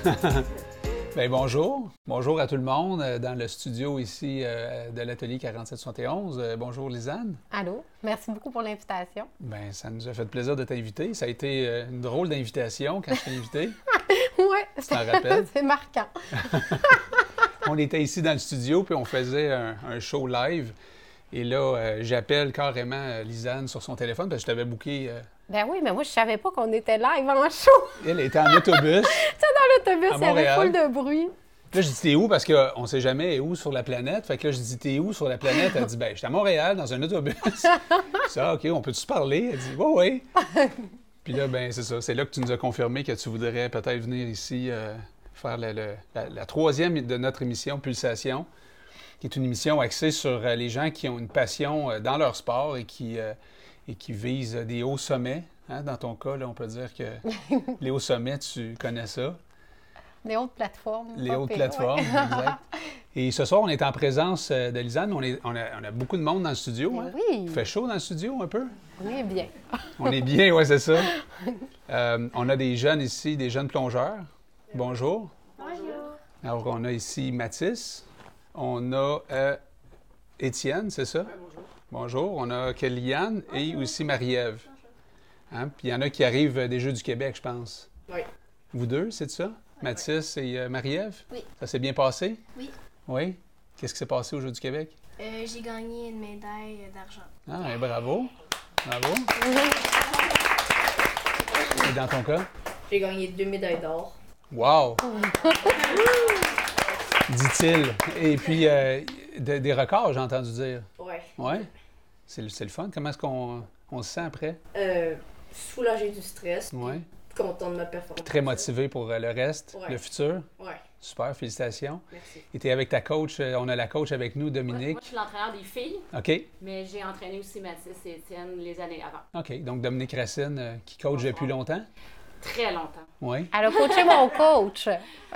Bien, bonjour. Bonjour à tout le monde euh, dans le studio ici euh, de l'atelier 4771. Euh, bonjour Lisanne. Allô, merci beaucoup pour l'invitation. Bien, ça nous a fait plaisir de t'inviter. Ça a été euh, une drôle d'invitation quand je t'ai invité. Oui, c'est marquant. on était ici dans le studio puis on faisait un, un show live. Et là, j'appelle carrément Lisanne sur son téléphone parce que je t'avais booké. Euh, Ben oui, mais moi, je savais pas qu'on était live en show. elle était en autobus. Tu sais, dans l'autobus, il y avait full de bruit. Là, je dis, t'es où? Parce qu'on sait jamais où sur la planète. Fait que là, je dis, t'es où sur la planète? Elle dit, ben, j'étais à Montréal dans un autobus. ça, OK, on peut-tu se parler? Elle dit, oui, oui. Puis là, ben, c'est ça. C'est là que tu nous as confirmé que tu voudrais peut-être venir ici euh, faire le- le- la, la troisième de notre émission, Pulsation, qui est une émission axée sur euh, les gens qui ont une passion euh, dans leur sport et qui, euh, et qui visent des hauts sommets. Hein, Dans ton cas, là, on peut dire que les hauts sommets, tu connais ça. Les hautes plateformes. Les hautes plateformes, ouais. exact. Et ce soir, on est en présence euh, de Lisanne. On, est- on a, on a beaucoup de monde dans le studio. Ben hein? oui. Il fait chaud dans le studio un peu? On est bien. On est bien, oui, c'est ça. Euh, on a des jeunes ici, des jeunes plongeurs. Bonjour. Bonjour. Alors, on a ici Mathis. On a euh, Étienne, c'est ça? Bonjour. On a Kellyanne et aussi Marie-Ève. Hein? Puis il y en a qui arrivent euh, des Jeux du Québec, je pense. Oui. Vous deux, c'est ça? Mathis et euh, Marie-Ève? Oui. Ça s'est bien passé? Oui. Oui? Qu'est-ce qui s'est passé au Jeux du Québec? Euh, j'ai gagné une médaille d'argent. Ah, et bravo. Bravo. Et dans ton cas? J'ai gagné deux médailles d'or. Wow! Dit-il. Et puis, euh, de- des records, j'ai entendu dire. Ouais. Oui? C'est le, le fun. Comment est-ce qu'on on se sent après? Euh, soulagé du stress. Oui. Content de ma performance. Très motivé pour euh, le reste, Ouais. le futur. Ouais, Super, félicitations. merci. Et tu es avec ta coach. euh, On a la coach avec nous, Ouais, Dominique. Moi, je suis l'entraîneur des filles, OK. mais j'ai entraîné aussi Mathis et Étienne les années avant. OK. Donc, Dominique Racine, euh, qui coach depuis longtemps? Très longtemps. Oui. Elle a coaché mon coach.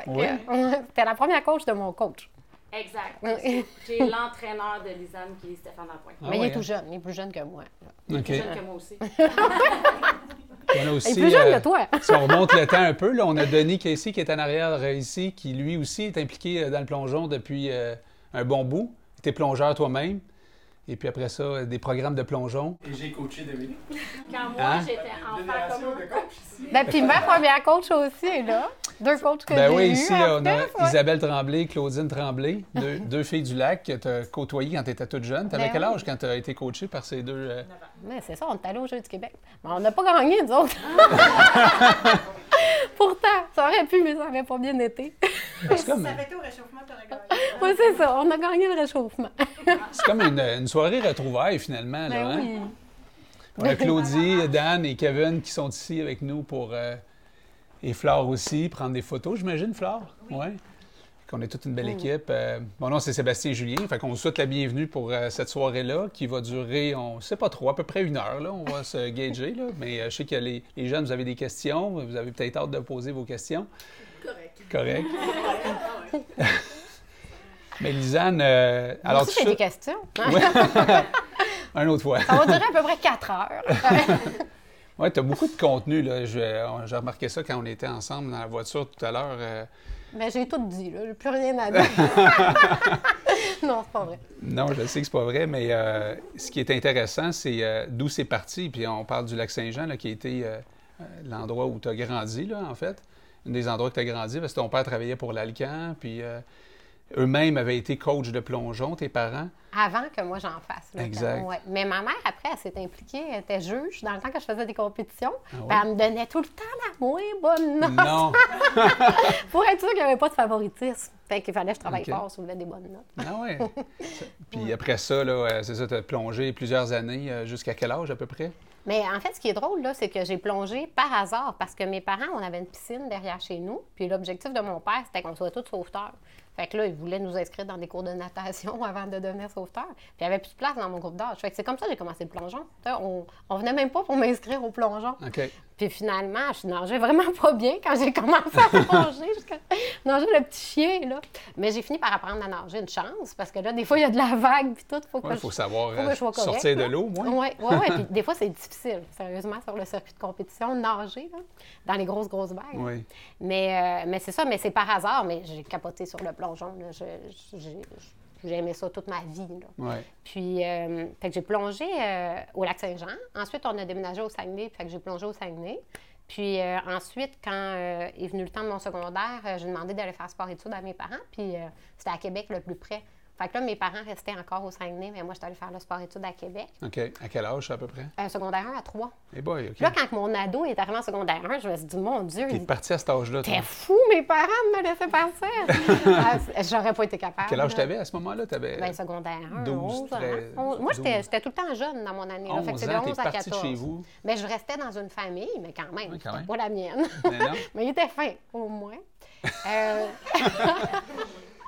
Oui. C'était la première coach de mon coach. Exact. Oui. J'ai l'entraîneur de Lisanne qui est Stéphane Lapointe. Ah mais il est tout hein? jeune. Il est plus jeune que moi. Il est plus jeune que moi aussi. On a Il aussi, est plus jeune euh, que toi. Si on remonte le temps un peu, là, on a Denis Casey qui est en arrière euh, ici, qui lui aussi est impliqué euh, dans le plongeon depuis euh, un bon bout. Tu es plongeur toi-même. Et puis après ça, des programmes de plongeon. Et j'ai coaché Dominique. Quand moi, Hein? j'étais enfant comme de coach ici. Ben, puis ma première coach aussi est là. Deux coachs que Ben j'ai oui, ici, là, on a ouais. Isabelle Tremblay, Claudine Tremblay, deux, deux filles du lac que tu as côtoyées quand tu étais toute jeune. Tu avais Ben quel oui. âge quand tu as été coachée par ces deux? euh, Mais c'est ça, on est allé au Jeux du Québec. Mais on n'a pas gagné, nous autres. Pourtant, ça aurait pu, mais ça n'avait pas bien été. C'est comme, Ça avait été au réchauffement, t'aurais gagné. Oui, c'est ça. On a gagné le réchauffement. c'est comme une, une soirée retrouvaille finalement. Là, Ben hein? oui. On a Claudie, Dan et Kevin qui sont ici avec nous pour. euh, et Flore aussi, prendre des photos, j'imagine, Flore? Oui. Qu'on est toute une belle équipe. Euh, mon nom, c'est Sébastien Julien. Fait qu'on vous souhaite la bienvenue pour euh, cette soirée-là qui va durer, on ne sait pas trop, à peu près une heure. Là, on va se gager. Là. Mais euh, je sais que les, les jeunes, vous avez des questions. Vous avez peut-être hâte de poser vos questions. Correct. Correct. Mais Lisanne, euh, alors aussi, ça- des questions. Ouais. Un autre fois. Ça va durer à peu près quatre heures. Oui, tu as beaucoup de contenu. là. J'ai remarqué ça quand on était ensemble dans la voiture tout à l'heure. euh, Mais j'ai tout dit, là. J'ai plus rien à dire. non, c'est pas vrai. Non, je sais que c'est pas vrai, mais euh, ce qui est intéressant, c'est euh, d'où c'est parti. Puis on parle du lac Saint-Jean, là, qui a été euh, l'endroit où tu as grandi, là, en fait. Un des endroits que tu as grandi, parce que ton père travaillait pour l'Alcan, puis eux-mêmes avaient été coach de plongeon, tes parents? Avant que moi j'en fasse. là, Exact. ouais. Mais ma mère, après, elle s'est impliquée. Elle était juge dans le temps que je faisais des compétitions. Ah ouais? Elle me donnait tout le temps la moins bonne note Non! pour être sûre qu'il n'y avait pas de favoritisme. Fait qu'il fallait que je travaille Ok. fort voulais des bonnes notes. Ah ouais! Puis après ça, là, euh, c'est ça, tu as plongé plusieurs années. euh, Jusqu'à quel âge à peu près? Mais en fait, ce qui est drôle, là, c'est que j'ai plongé par hasard parce que mes parents, on avait une piscine derrière chez nous. Puis l'objectif de mon père, c'était qu'on soit tous sauveteurs. Fait que là, il voulait nous inscrire dans des cours de natation avant de devenir sauveteur. Puis il n'y avait plus de place dans mon groupe d'âge. Fait que c'est comme ça que j'ai commencé le plongeon. On, on venait même pas pour m'inscrire au plongeon. Puis finalement, je nageais vraiment pas bien quand j'ai commencé à plonger. jusqu'à nager le petit chien, là. Mais j'ai fini par apprendre à nager une chance, parce que là, des fois, il y a de la vague, puis tout. Faut que je- faut savoir faut que euh, je sois correcte, sortir de l'eau, moi. Oui, oui, oui. Puis des fois, c'est difficile, sérieusement, sur le circuit de compétition, nager, là, dans les grosses, grosses vagues. Oui. Mais, euh, mais c'est ça, mais c'est par hasard, mais j'ai capoté sur le plongeon. là. Je- j'ai aimé ça toute ma vie. Là. Puis, euh, fait que j'ai plongé euh, au lac Saint-Jean. Ensuite, on a déménagé au Saguenay, fait que j'ai plongé au Saguenay. Puis euh, ensuite, quand est venu le temps de mon secondaire, j'ai demandé d'aller faire sport-études à mes parents. Puis c'était à Québec le plus près. Fait que là, mes parents restaient encore au Saguenay, mais moi, j'étais allée faire le sport-études à Québec. OK. À quel âge, à peu près? Euh, secondaire 1 à 3. Eh boy, OK. Là, quand mon ado est arrivé en secondaire 1, je me suis dit, mon Dieu, T'es il parti à cet âge-là. T'es fou, mes parents me laisser partir. Ah, J'aurais pas été capable. Quel âge t'avais à ce moment-là? T'avais Ben, secondaire 1, 12, 11 ans. 13, On- Moi, j'étais 12. j'étais tout le temps jeune dans mon année. Là. Fait que 11 c'est de ans, t'es 11 à parti de 14. chez vous. Mais je restais dans une famille, mais quand même, Oui, quand même. pas la mienne. Mais non. mais il était fin, au moins. Euh,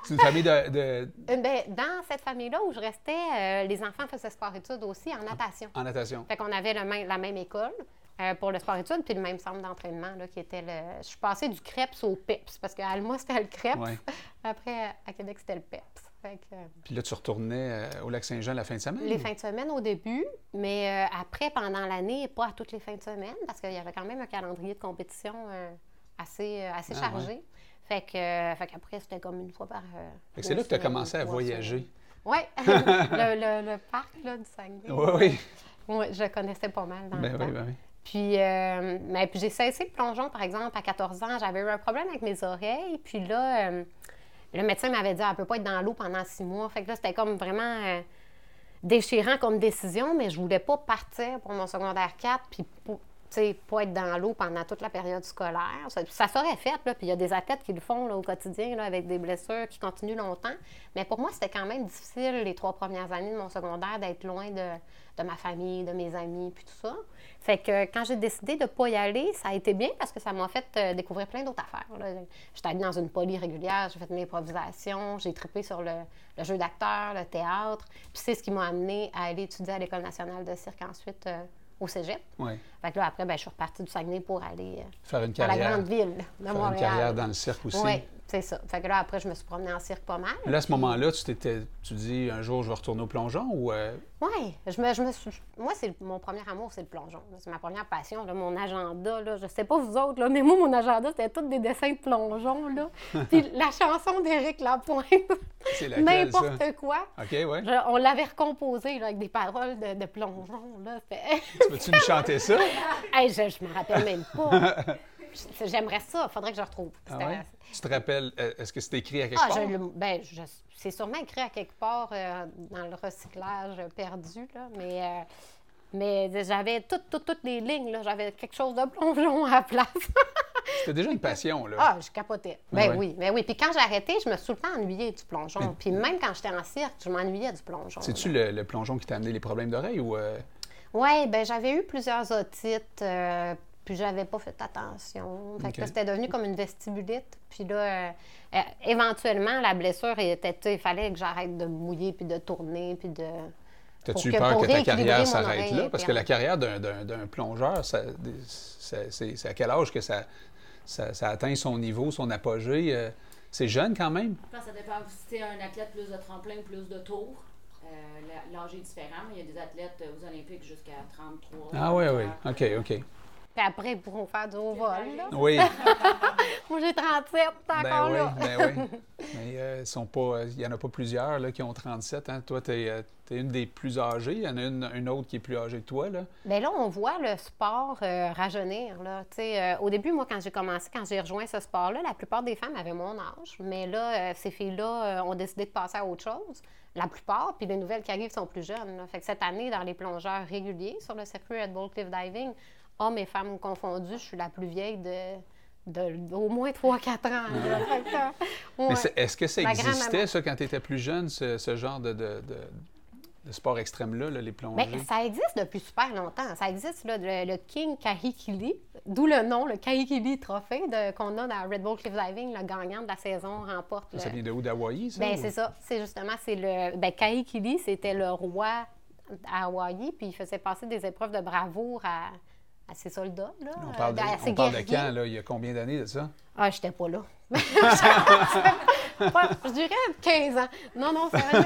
C'est une famille de... de- ben, dans cette famille-là où je restais, euh, les enfants faisaient sport-études aussi en natation. en natation. Fait qu'on avait le même- la même école euh, pour le sport-études, puis le même centre d'entraînement, qui était le... Je suis passée du CREPS au PEPS, parce qu'à Alma, c'était le CREPS. Ouais. Après, à Québec, c'était le PEPS. Que, euh, Puis là, tu retournais euh, au Lac-Saint-Jean la fin de semaine? les fins de semaine au début, mais euh, après, pendant l'année, pas à toutes les fins de semaine, parce qu'il y avait quand même un calendrier de compétition euh, assez, euh, assez Ah, chargé. Fait que, euh, fait qu'après, c'était comme une fois par. euh, Fait que c'est là que tu as commencé à voyager. Oui, le, le- le parc là, du Saguenay. Oui, oui. Ouais, je le connaissais pas mal dans Ben le oui, temps. ben oui. Puis, euh, mais puis j'ai cessé le plongeon, par exemple, à 14 ans. J'avais eu un problème avec mes oreilles. Puis là, euh, le médecin m'avait dit, elle peut pas être dans l'eau pendant six mois. Fait que là, c'était comme vraiment euh, déchirant comme décision, mais je voulais pas partir pour mon secondaire 4 puis pour- pas être dans l'eau pendant toute la période scolaire. Ça, serait fait, là. Puis il y a des athlètes qui le font au quotidien, là, avec des blessures qui continuent longtemps. Mais pour moi, c'était quand même difficile les trois premières années de mon secondaire d'être loin de, de ma famille, de mes amis, puis tout ça. Fait que quand j'ai décidé de ne pas y aller, ça a été bien parce que ça m'a fait euh, découvrir plein d'autres affaires. J'étais allée dans une poly régulière, j'ai fait de l'improvisation, j'ai trippé sur le, le jeu d'acteur, le théâtre. Puis c'est ce qui m'a amené à aller étudier à l'École nationale de cirque ensuite euh, au cégep. Oui. Fait que là, après, ben, je suis repartie du Saguenay pour aller euh, Faire une à la carrière. grande ville de Faire une carrière dans le cirque aussi. C'est ça. Fait que là, après, je me suis promenée en cirque pas mal. Là, à ce moment-là, tu t'étais, tu dis un jour je vais retourner au plongeon ou euh, Oui, je me, je me suis... Moi, c'est mon premier amour, c'est le plongeon. C'est ma première passion. Là, mon agenda, là, je sais pas vous autres, là, mais moi, mon agenda, c'était tous des dessins de plongeon. Là. Puis la chanson d'Éric Lapointe, c'est n'importe quoi. OK, ouais. Je- on l'avait recomposé là, avec des paroles de, de plongeon. Là. Tu Peux-tu nous chanter ça? Hey, je ne me rappelle même pas. J'aimerais ça. faudrait que je retrouve. Ah C'était- ouais? Tu te rappelles, euh, est-ce que c'est écrit à quelque Ah, part? je ben, je- c'est sûrement écrit à quelque part euh, dans le recyclage perdu, là, mais, euh, mais j'avais toutes, toutes, toutes les lignes, là, j'avais quelque chose de plongeon à la place. C'était déjà une passion, là. ah, je capotais. Ben ouais. oui, mais oui. Puis quand j'ai arrêté, je me suis tout le temps ennuyée du plongeon. Puis même quand j'étais en cirque, je m'ennuyais du plongeon. C'est-tu le, le plongeon qui t'a amené les problèmes d'oreille ou... euh, Oui, ben j'avais eu plusieurs otites, euh, puis j'avais pas fait attention. Fait que Ok. là, c'était devenu comme une vestibulite. Puis là, euh, euh, éventuellement, la blessure était, tu sais, il fallait que j'arrête de me mouiller, puis de tourner, puis de... T'as-tu peur que ta carrière s'arrête là? Parce que la carrière d'un- d'un d'un plongeur, ça- ça- c'est c'est à quel âge que ça, ça, ça atteint son niveau, son apogée? euh, C'est jeune quand même? Je pense que ça dépend si tu un athlète plus de tremplin plus de tours. Euh, L'âge est différent, mais il y a des athlètes aux Olympiques jusqu'à 33. Ah oui, oui. OK, OK. Puis après, ils pourront faire du haut vol, là. Oui, Moi, j'ai 37, t'es encore ben là. oui, ben oui. Mais euh, ils sont pas, euh, il n'y en a pas plusieurs là, qui ont 37. Hein. Toi, tu es, une des plus âgées. Il y en a une, une autre qui est plus âgée que toi. Là. Bien là, on voit le sport euh, rajeunir. Là. Tu sais, euh, au début, moi, quand j'ai commencé, quand j'ai rejoint ce sport-là, la plupart des femmes avaient mon âge. Mais là, euh, ces filles-là euh, ont décidé de passer à autre chose. La plupart, puis les nouvelles qui arrivent sont plus jeunes. là. Fait que cette année, dans les plongeurs réguliers sur le circuit Red Bull Cliff Diving, hommes et femmes confondus, je suis la plus vieille de, de- d'au moins 3-4 ans. ouais. est-ce que ça Ma existait, ça, quand tu étais plus jeune, ce, ce genre de, de, de- sport extrême-là, là, les plongées? Ben, ça existe depuis super longtemps. Ça existe, là, le, le King Kahikili, d'où le nom, le Kahikili Trophée qu'on a dans Red Bull Cliff Diving. Le gagnant de la saison remporte le... Ça vient de où? D'Hawaï, ça? Ben, ou- c'est ça. C'est justement, c'est le... Ben, Kahikili, c'était le roi à Hawaï, puis il faisait passer des épreuves de bravoure à, à ses soldats, là. On parle de, euh, on parle de quand, là? Il y a combien d'années de ça? Ah, j'étais pas là. Pas- je dirais 15 ans. Non, non, sérieux,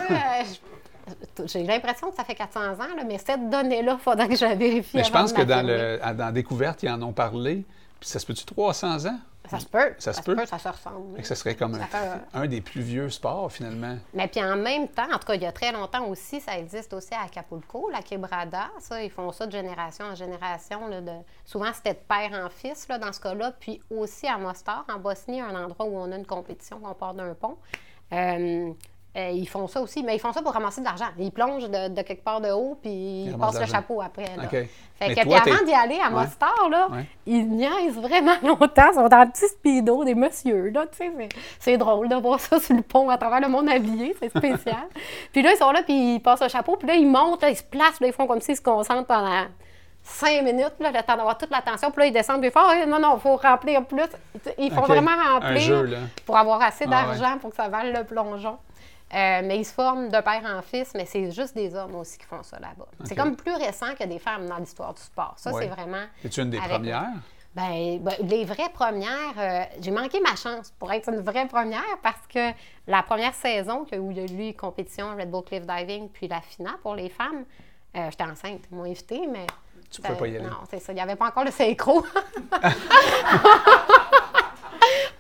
j'ai l'impression que ça fait 400 ans, là, mais cette donnée-là, il faudrait que je la vérifie. Mais je pense que dans, le, dans Découverte, ils en ont parlé. Puis ça se peut-tu 300 ans? Ça se peut. Ça se peut. Ça se ressemble. Ça serait comme Ça un, des plus vieux sports, finalement. Mais puis en même temps, en tout cas, il y a très longtemps aussi, ça existe aussi à Acapulco, la quebrada. Ça, ils font ça de génération en génération. là, de... Souvent, c'était de père en fils là, dans ce cas-là. Puis aussi à Mostar, en Bosnie, un endroit où on a une compétition, on part d'un pont. Euh, euh, ils font ça aussi, mais ils font ça pour ramasser de l'argent. Ils plongent de, de quelque part de haut, puis ils passent le chapeau après. là. Fait Mais que, toi, puis avant d'y aller à Ouais. Mostar, là, Ouais. ils niaisent vraiment longtemps. Ils sont dans le petit speedo des messieurs, là, tu sais. c'est- drôle de voir ça sur le pont à travers le monde habillé, c'est spécial. puis là, ils sont là, puis ils passent le chapeau, puis là, ils montent, là, ils se placent, là, ils font comme s'ils se concentrent pendant cinq minutes, là, le temps d'avoir toute l'attention, puis là, ils descendent, font Ah, non, non, il faut remplir plus. Ils font vraiment remplir jeu, pour avoir assez Ah, d'argent pour que ça vale le plongeon. Euh, mais ils se forment de père en fils, mais c'est juste des hommes aussi qui font ça là-bas. C'est comme plus récent que des femmes dans l'histoire du sport. Ça, Ouais. c'est vraiment. Es-tu une des avec- premières? Ben, ben, les vraies premières, euh, j'ai manqué ma chance pour être une vraie première parce que la première saison où il y a eu les compétitions Red Bull Cliff Diving puis la finale pour les femmes, euh, j'étais enceinte. Ils m'ont invitée, mais. Tu pouvais pas y aller. Non, c'est ça. Il n'y avait pas encore le synchro.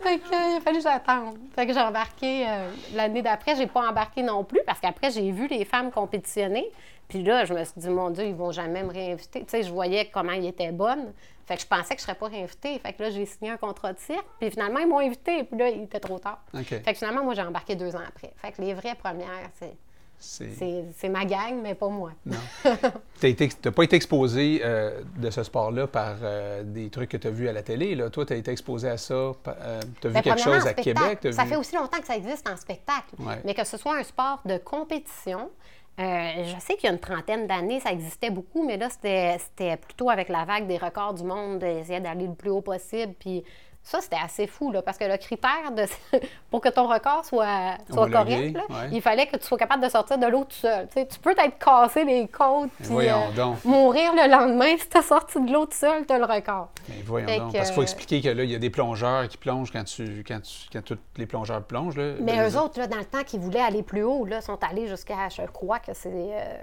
fait que, euh, il a fallu que j'attende. Fait que j'ai embarqué euh, l'année d'après. J'ai pas embarqué non plus parce qu'après, j'ai vu les femmes compétitionner. Puis là, je me suis dit, mon Dieu, ils vont jamais me réinviter. Tu sais, je voyais comment ils étaient bonnes. Fait que je pensais que je serais pas réinvitée. Fait que là, j'ai signé un contrat de cirque. Puis finalement, ils m'ont invitée. Puis là, il était trop tard. Fait que finalement, moi, j'ai embarqué deux ans après. Fait que les vraies premières, c'est, C'est... ma gang, mais pas moi. Non. Tu n'as pas été exposé euh, de ce sport-là par euh, des trucs que tu as vus à la télé. Là. Toi, tu as été exposé à ça. tu as vu Ben, quelque chose à. Québec. Ça vu- fait aussi longtemps que ça existe en spectacle. Ouais. Mais que ce soit un sport de compétition, euh, je sais qu'il y a une trentaine d'années, ça existait beaucoup, mais là, c'était c'était plutôt avec la vague des records du monde, d'essayer d'aller le plus haut possible. Puis ça, c'était assez fou, là, parce que le critère de, pour que ton record soit, soit correct, là, ouais. il fallait que tu sois capable de sortir de l'eau tout seul. Tu peux t'être cassé les côtes puis euh, mourir le lendemain si tu as sorti de l'eau tout seul, tu as le record. Mais voyons Fait donc. que, Parce qu'il faut euh, expliquer que là, il y a des plongeurs qui plongent quand, tu, quand, tu, quand tous les plongeurs plongent. Là. Mais Ben, eux autres, là, dans le temps qu'ils voulaient aller plus haut, là, sont allés jusqu'à, je crois que c'est euh,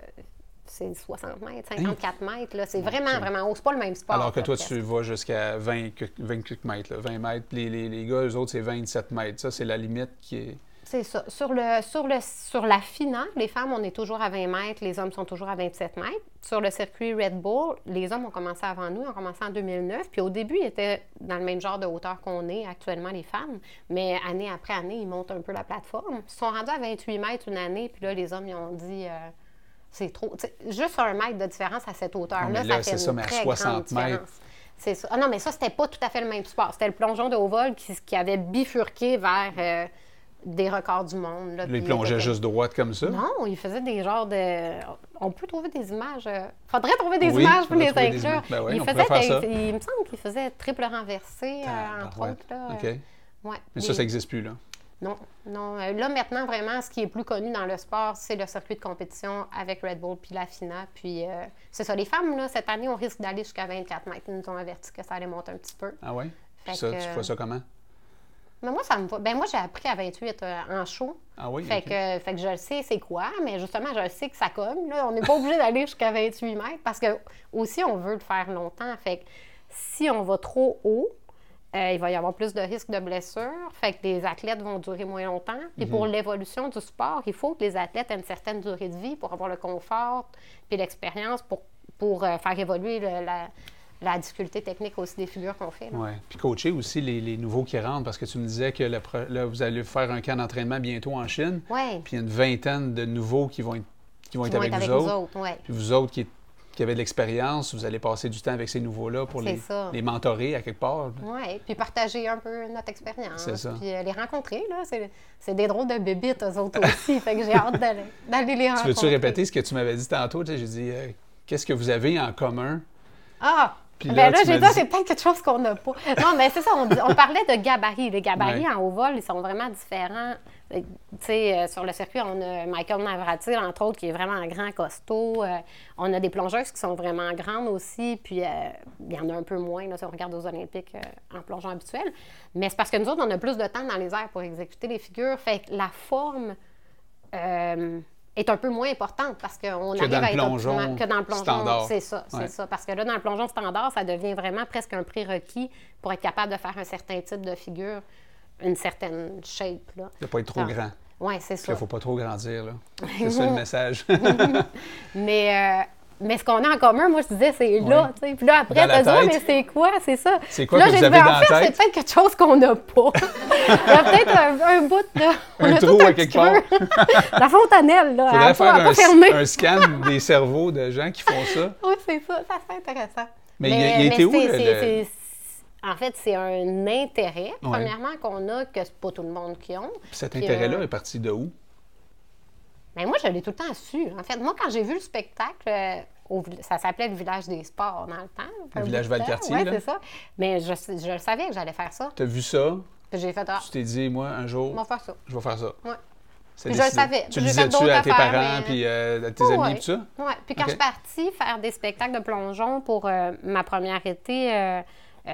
c'est 60 mètres, 54 mètres. là. C'est vraiment, vraiment haut. C'est pas le même sport. Alors que toi, presque. tu vas jusqu'à 20, que- 20 quelques mètres. là, 20 mètres. Les, les, les gars, eux autres, c'est 27 mètres. Ça, c'est la limite qui est. C'est ça. Sur, le, sur, le, sur la finale, les femmes, on est toujours à 20 mètres, les hommes sont toujours à 27 mètres. Sur le circuit Red Bull, les hommes ont commencé avant nous, ont commencé en 2009. Puis au début, ils étaient dans le même genre de hauteur qu'on est actuellement, les femmes. Mais année après année, ils montent un peu la plateforme. Ils sont rendus à 28 mètres une année, puis là, les hommes, ils ont dit. euh, c'est trop. Juste un mètre de différence à cette hauteur-là, Ah, là, ça c'est fait ça, une mais à très 60 grande différence. mètres. C'est ça. Ah non, mais ça, c'était pas tout à fait le même sport. C'était le plongeon de haut vol qui, qui avait bifurqué vers euh, des records du monde. Là, plongeaient était- juste droite comme ça? Non, ils faisaient des genres de. On peut trouver des images. euh, Faudrait trouver des Oui, images pour les des inclure. Ben oui, des- ça. Il me semble qu'ils faisaient triple renversé, euh, entre autres. Là, OK. ouais. Mais Des- ça, ça n'existe plus, là. Non, non. Euh, Là, maintenant, vraiment, ce qui est plus connu dans le sport, c'est le circuit de compétition avec Red Bull puis la FINA. Puis, euh, c'est ça. Les femmes, là, cette année, on risque d'aller jusqu'à 24 mètres. Ils nous ont averti que ça allait monter un petit peu. Ah Puis ça, que- tu vois ça comment? Mais moi, ça me va. Ben, moi, j'ai appris à 28 euh, en show. Ah oui? Fait, que, fait que je le sais, c'est quoi, mais justement, je le sais que ça cogne. Là. On n'est pas obligé d'aller jusqu'à 28 mètres parce que aussi, on veut le faire longtemps. Fait que si on va trop haut, euh, il va y avoir plus de risques de blessures. Fait que les athlètes vont durer moins longtemps. Puis pour Mhm. l'évolution du sport, il faut que les athlètes aient une certaine durée de vie pour avoir le confort puis l'expérience pour, pour euh, faire évoluer le- la, la difficulté technique aussi des figures qu'on fait. Oui. Puis coacher aussi les, les nouveaux qui rentrent, parce que tu me disais que le là, vous allez faire un camp d'entraînement bientôt en Chine, Ouais. puis il y a une vingtaine de nouveaux qui vont être, qui vont Ils être vont avec, être avec vous nous autres. ouais. Puis vous autres qui, qui avaient de l'expérience, vous allez passer du temps avec ces nouveaux-là pour les, les mentorer à quelque part. Oui, puis partager un peu notre expérience. C'est ça. Puis euh, les rencontrer, là. C'est, des drôles de bébites, eux autres aussi. fait que j'ai hâte d'aller, les Tu rencontrer. veux-tu répéter ce que tu m'avais dit tantôt? Tu J'ai dit, euh, qu'est-ce que vous avez en commun? Ah! Puis là, ben là, tu j'ai m'as dit, c'est peut-être quelque chose qu'on n'a pas. Non, mais c'est ça, on, parlait de gabarits. Les gabarits Ouais. en haut vol, ils sont vraiment différents. Euh, Tu sais, sur le circuit, on a Michael Navratil, entre autres, qui est vraiment un grand costaud. Euh, on a des plongeuses qui sont vraiment grandes aussi. Puis, euh, il y en a un peu moins, là, si on regarde aux Olympiques en plongeon habituel. Mais c'est parce que nous autres, on a plus de temps dans les airs pour exécuter les figures. Fait que la forme est un peu moins importante parce qu'on arrive dans le à être optimal- que dans le plongeon. standard. C'est ça, c'est Ouais. ça. Parce que là, dans le plongeon standard, ça devient vraiment presque un prérequis pour être capable de faire un certain type de figure, une certaine shape. Là. Il ne pas être trop grand. Oui, c'est Il ça. ne faut pas trop grandir. là. C'est ça le message. Mais, euh, mais ce qu'on a en commun, moi, je disais, c'est là. Tu. Puis là, après, la t'as dit, mais c'est quoi? C'est ça. C'est quoi Puis que là, vous avez Ben, dans en fait, c'est peut-être quelque chose qu'on n'a pas. Il y a peut-être un, un bout de. On Un a trou tout à quelque creux. la fontanelle, là. Il faudrait a faire pas, un, pas fermé. un scan des cerveaux de gens qui font ça. Oui, c'est ça. Ça serait intéressant. Mais il a- il était où, le- En fait, c'est un intérêt, premièrement, qu'on a, que c'est pas tout le monde qui ont. Puis cet intérêt-là euh, est parti de où? Mais moi, je l'ai tout le temps su. En fait, moi, quand j'ai vu le spectacle, euh, au ça s'appelait le village des sports dans le temps. Le village Valcartier, Oui, c'est ça. Mais je, je le savais que j'allais faire ça. Tu as vu ça? Puis j'ai fait, ah, Tu t'es dit, moi, un jour, on va faire ça. je vais faire ça. C'est Puis je le savais. Tu le disais-tu à tes affaires, parents, mais- puis euh, à tes Oh, amis, ouais. tout ça? Ouais. Puis quand je suis partie faire des spectacles de plongeon pour euh, ma première été,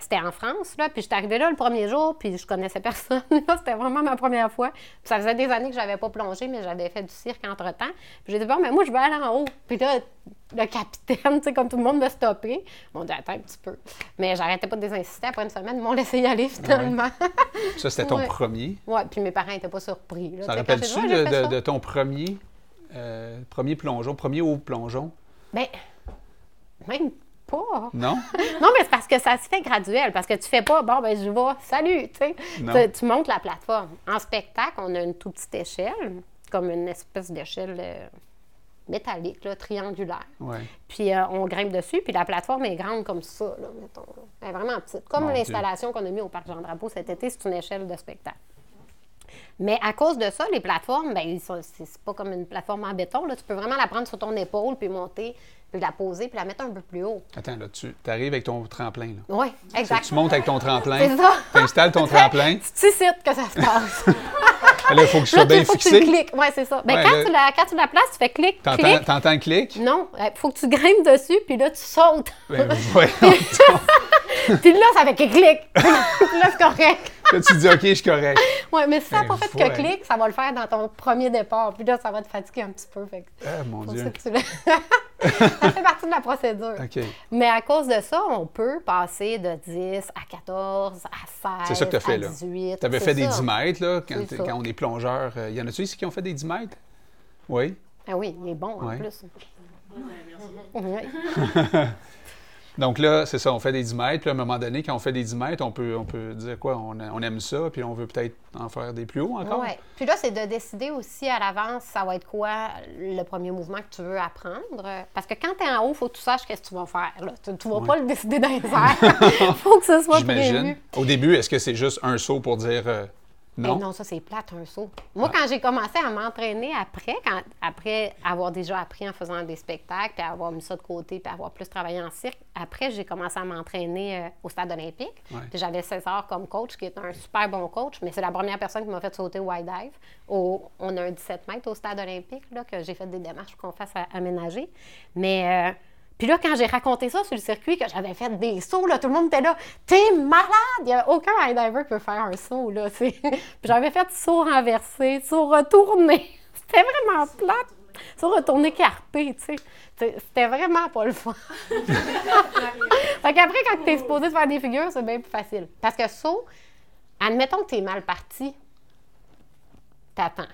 c'était en France, là. Puis j'étais arrivée là le premier jour, puis je connaissais personne. c'était vraiment ma première fois. Puis ça faisait des années que j'avais pas plongé, mais j'avais fait du cirque entre-temps. Puis j'ai dit, bon, mais moi, je vais aller en haut. Puis là, le capitaine, tu sais, comme tout le monde m'a stoppé. M'ont dit, attends un petit peu. Mais j'arrêtais pas de les insister. Après une semaine, ils m'ont laissé y aller finalement. Ça, c'était ton Ouais. premier? ouais, puis mes parents étaient pas surpris. là. Ça rappelle-tu Ouais, de, ton premier, euh, premier plongeon, premier haut plongeon? Ben, même pas. Non? Non, mais c'est parce que ça se fait graduel, parce que tu fais pas, bon, ben je vais, salut, tu sais. Montes la plateforme. En spectacle, on a une toute petite échelle, comme une espèce d'échelle euh, métallique, là, triangulaire. Ouais. Puis euh, on grimpe dessus, puis la plateforme est grande comme ça, là, mettons. là. Elle est vraiment petite. Comme l'installation qu'on a mis au Parc Jean-Drapeau cet été, c'est une échelle de spectacle. Mais à cause de ça, les plateformes, ben, c'est pas comme une plateforme en béton. Là. Tu peux vraiment la prendre sur ton épaule, puis monter, puis la poser, puis la mettre un peu plus haut. Attends, là, tu arrives avec ton tremplin. Là. Oui, exact. Tu montes avec ton tremplin, C'est ça. tu installes ton tremplin. C'est ici que ça se passe. Là, il faut que je sois bien il faut que tu cliques. Oui, c'est ça. Ben, Ouais, quand, là- tu la, quand tu la places, tu fais clic, T'entends, t'entends le clic? Non, il faut que tu grimpes dessus, puis là, tu sautes. Ben, donc. puis là, ça fait clic, clic. puis là, c'est correct. Là, tu dis, OK, je suis correct. Oui, mais si ça n'a Ben, pas fait que clic, ça va le faire dans ton premier départ. Puis là, ça va te fatiguer un petit peu. Fait que Ah, mon Dieu. ça que tu le- ça fait partie de la procédure. OK. Mais à cause de ça, on peut passer de 10 à 14 à 16 C'est ça que tu as fait, à là. 18. Tu avais fait des ça. 10 mètres, là, quand, on est plongeur. Euh, y en a-tu ici qui ont fait des 10 mètres? Oui. Ah oui, il est bon en Ouais. plus. Oui. Donc là, c'est ça, on fait des 10 mètres. Puis à un moment donné, quand on fait des 10 mètres, on peut, on peut dire quoi? On, on aime ça, puis on veut peut-être en faire des plus hauts encore. Ouais. Puis là, c'est de décider aussi à l'avance, ça va être quoi le premier mouvement que tu veux apprendre. Parce que quand tu es en haut, il faut que tu saches qu'est-ce que tu vas faire. Là. Tu ne vas Ouais. pas le décider dans les airs. Il faut que ce soit J'imagine. prévu. Au début, est-ce que c'est juste un saut pour dire euh, Non? non, ça, c'est plate, un saut. Moi, quand j'ai commencé à m'entraîner après, quand, après avoir déjà appris en faisant des spectacles, puis avoir mis ça de côté, puis avoir plus travaillé en cirque, après, j'ai commencé à m'entraîner euh, au stade olympique. Ouais. Puis j'avais César comme coach, qui est un super bon coach, mais c'est la première personne qui m'a fait sauter au wide dive. Au- on a un 17 mètres au stade olympique, là, que j'ai fait des démarches pour qu'on fasse à- aménager. Mais... euh, puis là, quand j'ai raconté ça sur le circuit, que j'avais fait des sauts, là, tout le monde était là, t'es malade! Il n'y a aucun high diver qui peut faire un saut, là. Puis j'avais fait saut renversé, saut retourné. C'était vraiment plate. Saut retourné carpé, tu sais. C'était vraiment pas le fun. fait qu'après, quand t'es supposé faire des figures, c'est bien plus facile. Parce que saut, admettons que t'es mal parti, t'attends.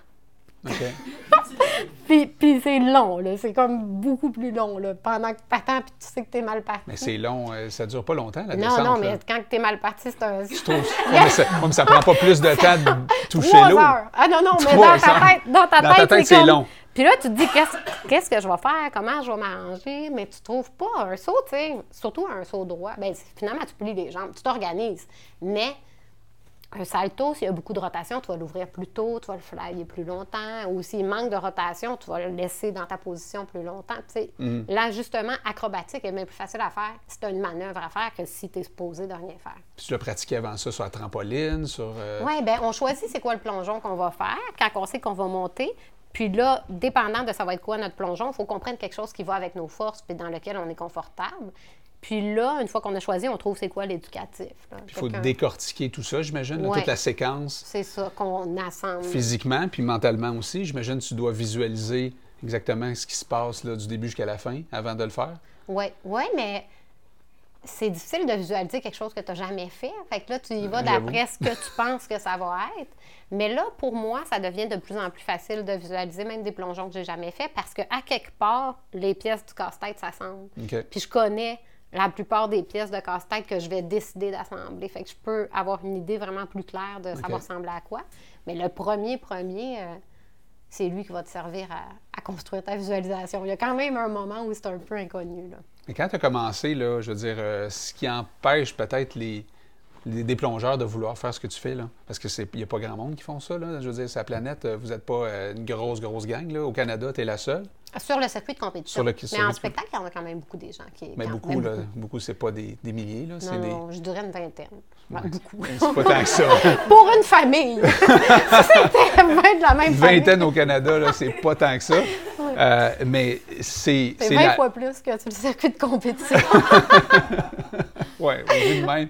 OK. Puis, puis c'est long, là. C'est comme beaucoup plus long, là. Pendant que t'attends, puis tu sais que t'es mal parti. Mais c'est long, euh, ça dure pas longtemps, la Non, descente. non, là. mais quand t'es mal parti, c'est un. Je trouve. Ouais, mais, ça, ouais, mais ça prend pas plus de temps de toucher l'eau. Ah non, non, mais dans ta tête, dans ta Dans tête, tête, c'est c'est comme- long. Puis là, tu te dis, qu'est-ce qu'est-ce que je vais faire? Comment je vais m'arranger? Mais tu trouves pas un saut, tu sais, surtout un saut droit. Bien, finalement, tu plies les jambes, tu t'organises. Mais un salto, s'il y a beaucoup de rotation, tu vas l'ouvrir plus tôt, tu vas le flyer plus longtemps. Ou s'il manque de rotation, tu vas le laisser dans ta position plus longtemps. Tu sais, L'ajustement acrobatique est bien plus facile à faire si tu as une manœuvre à faire que si tu es supposé de rien faire. Puis tu l'as pratiqué avant ça sur la trampoline, sur. euh, Oui, bien, on choisit c'est quoi le plongeon qu'on va faire quand on sait qu'on va monter. Puis là, dépendant de ça va être quoi notre plongeon, il faut qu'on prenne quelque chose qui va avec nos forces puis dans lequel on est confortable. Puis là, une fois qu'on a choisi, on trouve c'est quoi l'éducatif. Il faut que décortiquer tout ça, j'imagine, Ouais. toute la séquence C'est ça qu'on assemble. physiquement puis mentalement aussi. J'imagine que tu dois visualiser exactement ce qui se passe là, du début jusqu'à la fin avant de le faire. Oui, ouais, mais c'est difficile de visualiser quelque chose que tu n'as jamais fait. Fait que là, tu y vas d'après ce que tu penses que ça va être. Mais là, pour moi, ça devient de plus en plus facile de visualiser même des plongeons que j'ai jamais fait parce qu'à quelque part, les pièces du casse-tête s'assemblent. Puis je connais la plupart des pièces de casse-tête que je vais décider d'assembler. Fait que je peux avoir une idée vraiment plus claire de ça va ressembler à quoi. Mais le premier, premier, euh, c'est lui qui va te servir à, à construire ta visualisation. Il y a quand même un moment où c'est un peu inconnu. Là. Mais quand tu as commencé, là, je veux dire, euh, ce qui empêche peut-être les, les- des plongeurs de vouloir faire ce que tu fais, là, parce qu'il n'y a pas grand monde qui font ça, là, je veux dire, c'est la planète, euh, vous n'êtes pas une grosse, grosse gang, là. Au Canada, tu es la seule. Sur le circuit de compétition. Sur le Mais en spectacle, il y en a quand même beaucoup des gens qui. Mais beaucoup, même là, beaucoup, c'est pas des, des milliers, là, Non, des... non, je dirais une vingtaine. Ouais, Beaucoup. C'est pas tant que ça. Pour une famille. c'était 20 de la même Une famille. vingtaine au Canada, là, c'est pas tant que ça. Euh, mais c'est... C'est c'est 20 la- fois plus que sur le circuit de compétition. Oui, au de même.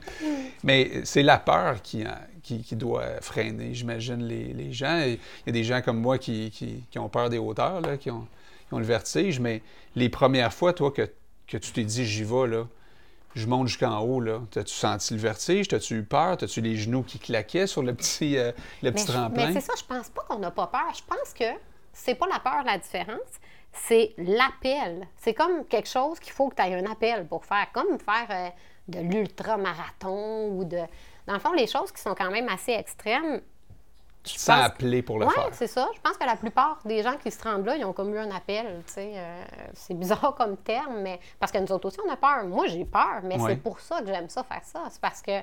Mais c'est la peur qui, en- qui, qui doit freiner, j'imagine, les, les gens. Il y a des gens comme moi qui, qui- qui ont peur des hauteurs, là, qui, ont, qui ont le vertige, mais les premières fois, toi, que, que tu t'es dit, j'y vais, là, je monte jusqu'en haut, là, t'as-tu senti le vertige? T'as-tu eu peur? T'as-tu les genoux qui claquaient sur le petit, euh, le mais je- tremplin? mais c'est ça, je pense pas qu'on n'a pas peur. Je pense que c'est pas la peur la différence, c'est l'appel. C'est comme quelque chose qu'il faut que tu aies un appel pour faire, comme faire euh, de l'ultra-marathon ou de. Dans le fond, les choses qui sont quand même assez extrêmes. Tu sens pense- appelé pour le Oui, faire. c'est ça. Je pense que la plupart des gens qui se rendent là, ils ont comme eu un appel. euh, c'est bizarre comme terme, mais parce que nous autres aussi, on a peur. Moi, j'ai peur, mais Ouais. c'est pour ça que j'aime ça faire ça. C'est parce que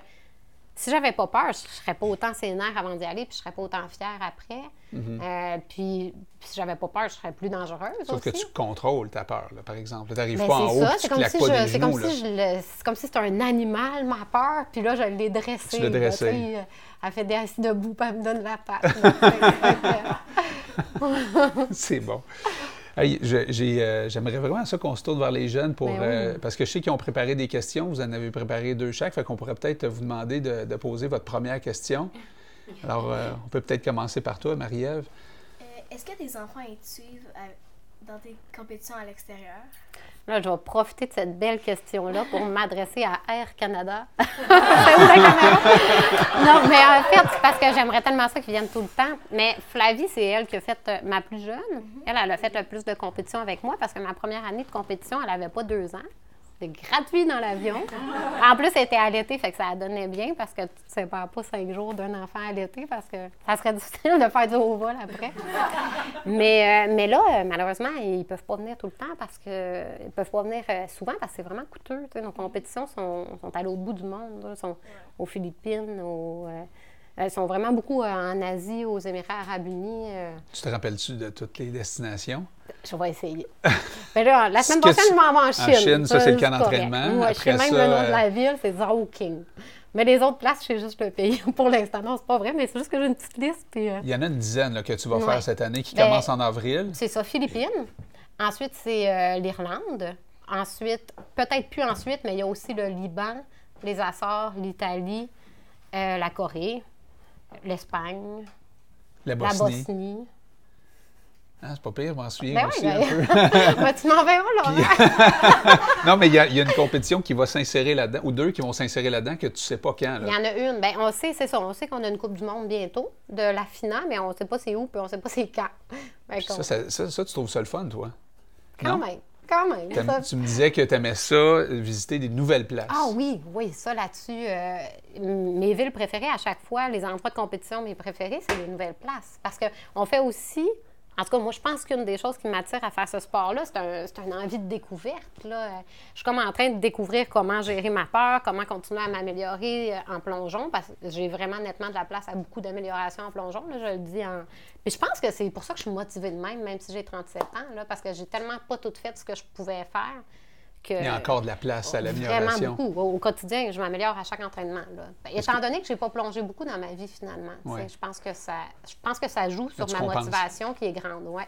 si j'avais pas peur, je serais pas autant sénère avant d'y aller, puis je serais pas autant fière après. Euh, puis, puis si j'avais pas peur, je serais plus dangereuse. Sauf que tu contrôles ta peur, là, par exemple. Tu n'arrives Ben, pas en c'est haut ça, tu comme, claques si pas je, des c'est comme si c'est comme si c'était un animal, ma peur, puis là, je l'ai dressé. Tu l'as dressé. euh, Elle fait des assis debout, puis elle me donne la patte. C'est bon. Hey, euh, J'aimerais vraiment ça qu'on se tourne vers les jeunes pour Ben oui. euh, parce que je sais qu'ils ont préparé des questions. Vous en avez préparé deux chaque, fait qu'on pourrait peut-être vous demander de, de poser votre première question. Alors, euh, on peut peut-être commencer par toi, Marie-Ève. Euh, Est-ce que tes enfants ils te suivent dans tes compétitions à l'extérieur? Là, je vais profiter de cette belle question-là pour m'adresser à Air Canada. Non, mais en fait, c'est parce que j'aimerais tellement ça qu'ils viennent tout le temps. Mais Flavie, c'est elle qui a fait euh, ma plus jeune. Elle, elle a fait le plus de compétitions avec moi parce que ma première année de compétition, elle n'avait pas deux ans. C'était gratuit dans l'avion. En plus, elle était allaitée, fait que ça donnait bien parce que tu ne sépares pas cinq jours d'un enfant allaité parce que ça serait difficile de faire du haut vol après. Mais, euh, mais là, euh, malheureusement, ils ne peuvent pas venir tout le temps parce que ils peuvent pas venir euh, souvent parce que c'est vraiment coûteux. Nos compétitions sont, sont à l'autre bout du monde. sont aux Philippines, aux, elles sont vraiment beaucoup euh, en Asie, aux Émirats arabes unis. euh. Tu te rappelles-tu de toutes les destinations? je vais essayer. Mais là, la semaine prochaine, tu- je m'en vais en Chine. Chine, ça, c'est le camp d'entraînement. Ouais, je sais même ça, le nom de euh, la ville, c'est Zhaoqing. Mais les autres places, je sais juste le pays pour l'instant. Non, c'est pas vrai, mais c'est juste que j'ai une petite liste. Puis, euh, Il y en a une dizaine là, que tu vas Ouais. faire cette année qui Ben, commence en avril. C'est ça, Philippines. Ensuite, c'est euh, l'Irlande. Ensuite, peut-être plus ensuite, mais il y a aussi le Liban, les Açores, l'Italie, euh, la Corée, l'Espagne, La la Bosnie. Bosnie. Ah, c'est pas pire, je m'en souviens Ben aussi oui, un ben- peu. Ben, tu m'en verras, là. Non, mais il y, a- il y a une compétition qui va s'insérer là-dedans, ou deux qui vont s'insérer là-dedans que tu sais pas quand. Il y en a une. Ben, on sait, c'est ça. On sait qu'on a une Coupe du Monde bientôt de la finale, mais on ne sait pas c'est où, puis on ne sait pas c'est quand. Ben, ça, ça, ça, tu trouves ça le fun, toi? quand non? même. Quand même. T'aimes- ça- Tu me disais que tu aimais ça, visiter des nouvelles places. Ah oui, oui, ça là-dessus. euh, mes villes préférées, à chaque fois, les endroits de compétition, mes préférés, c'est les nouvelles places. Parce qu'on fait aussi En tout cas, moi, je pense qu'une des choses qui m'attire à faire ce sport-là, c'est un, une envie de découverte. Là. Je suis comme en train de découvrir comment gérer ma peur, comment continuer à m'améliorer euh, en plongeon, parce que j'ai vraiment nettement de la place à beaucoup d'amélioration en plongeon, là, je le dis. En... Puis je pense que c'est pour ça que je suis motivée de même, même si j'ai 37 ans, là, parce que j'ai tellement pas tout fait ce que je pouvais faire. Que... Il y a encore de la place à Vraiment l'amélioration. beaucoup. Au, quotidien, je m'améliore à chaque entraînement. Là. Ben, étant donné que je n'ai pas plongé beaucoup dans ma vie, finalement, Ouais. je, pense que ça, je pense que ça joue sur ma compenses. motivation qui est grande. Ouais.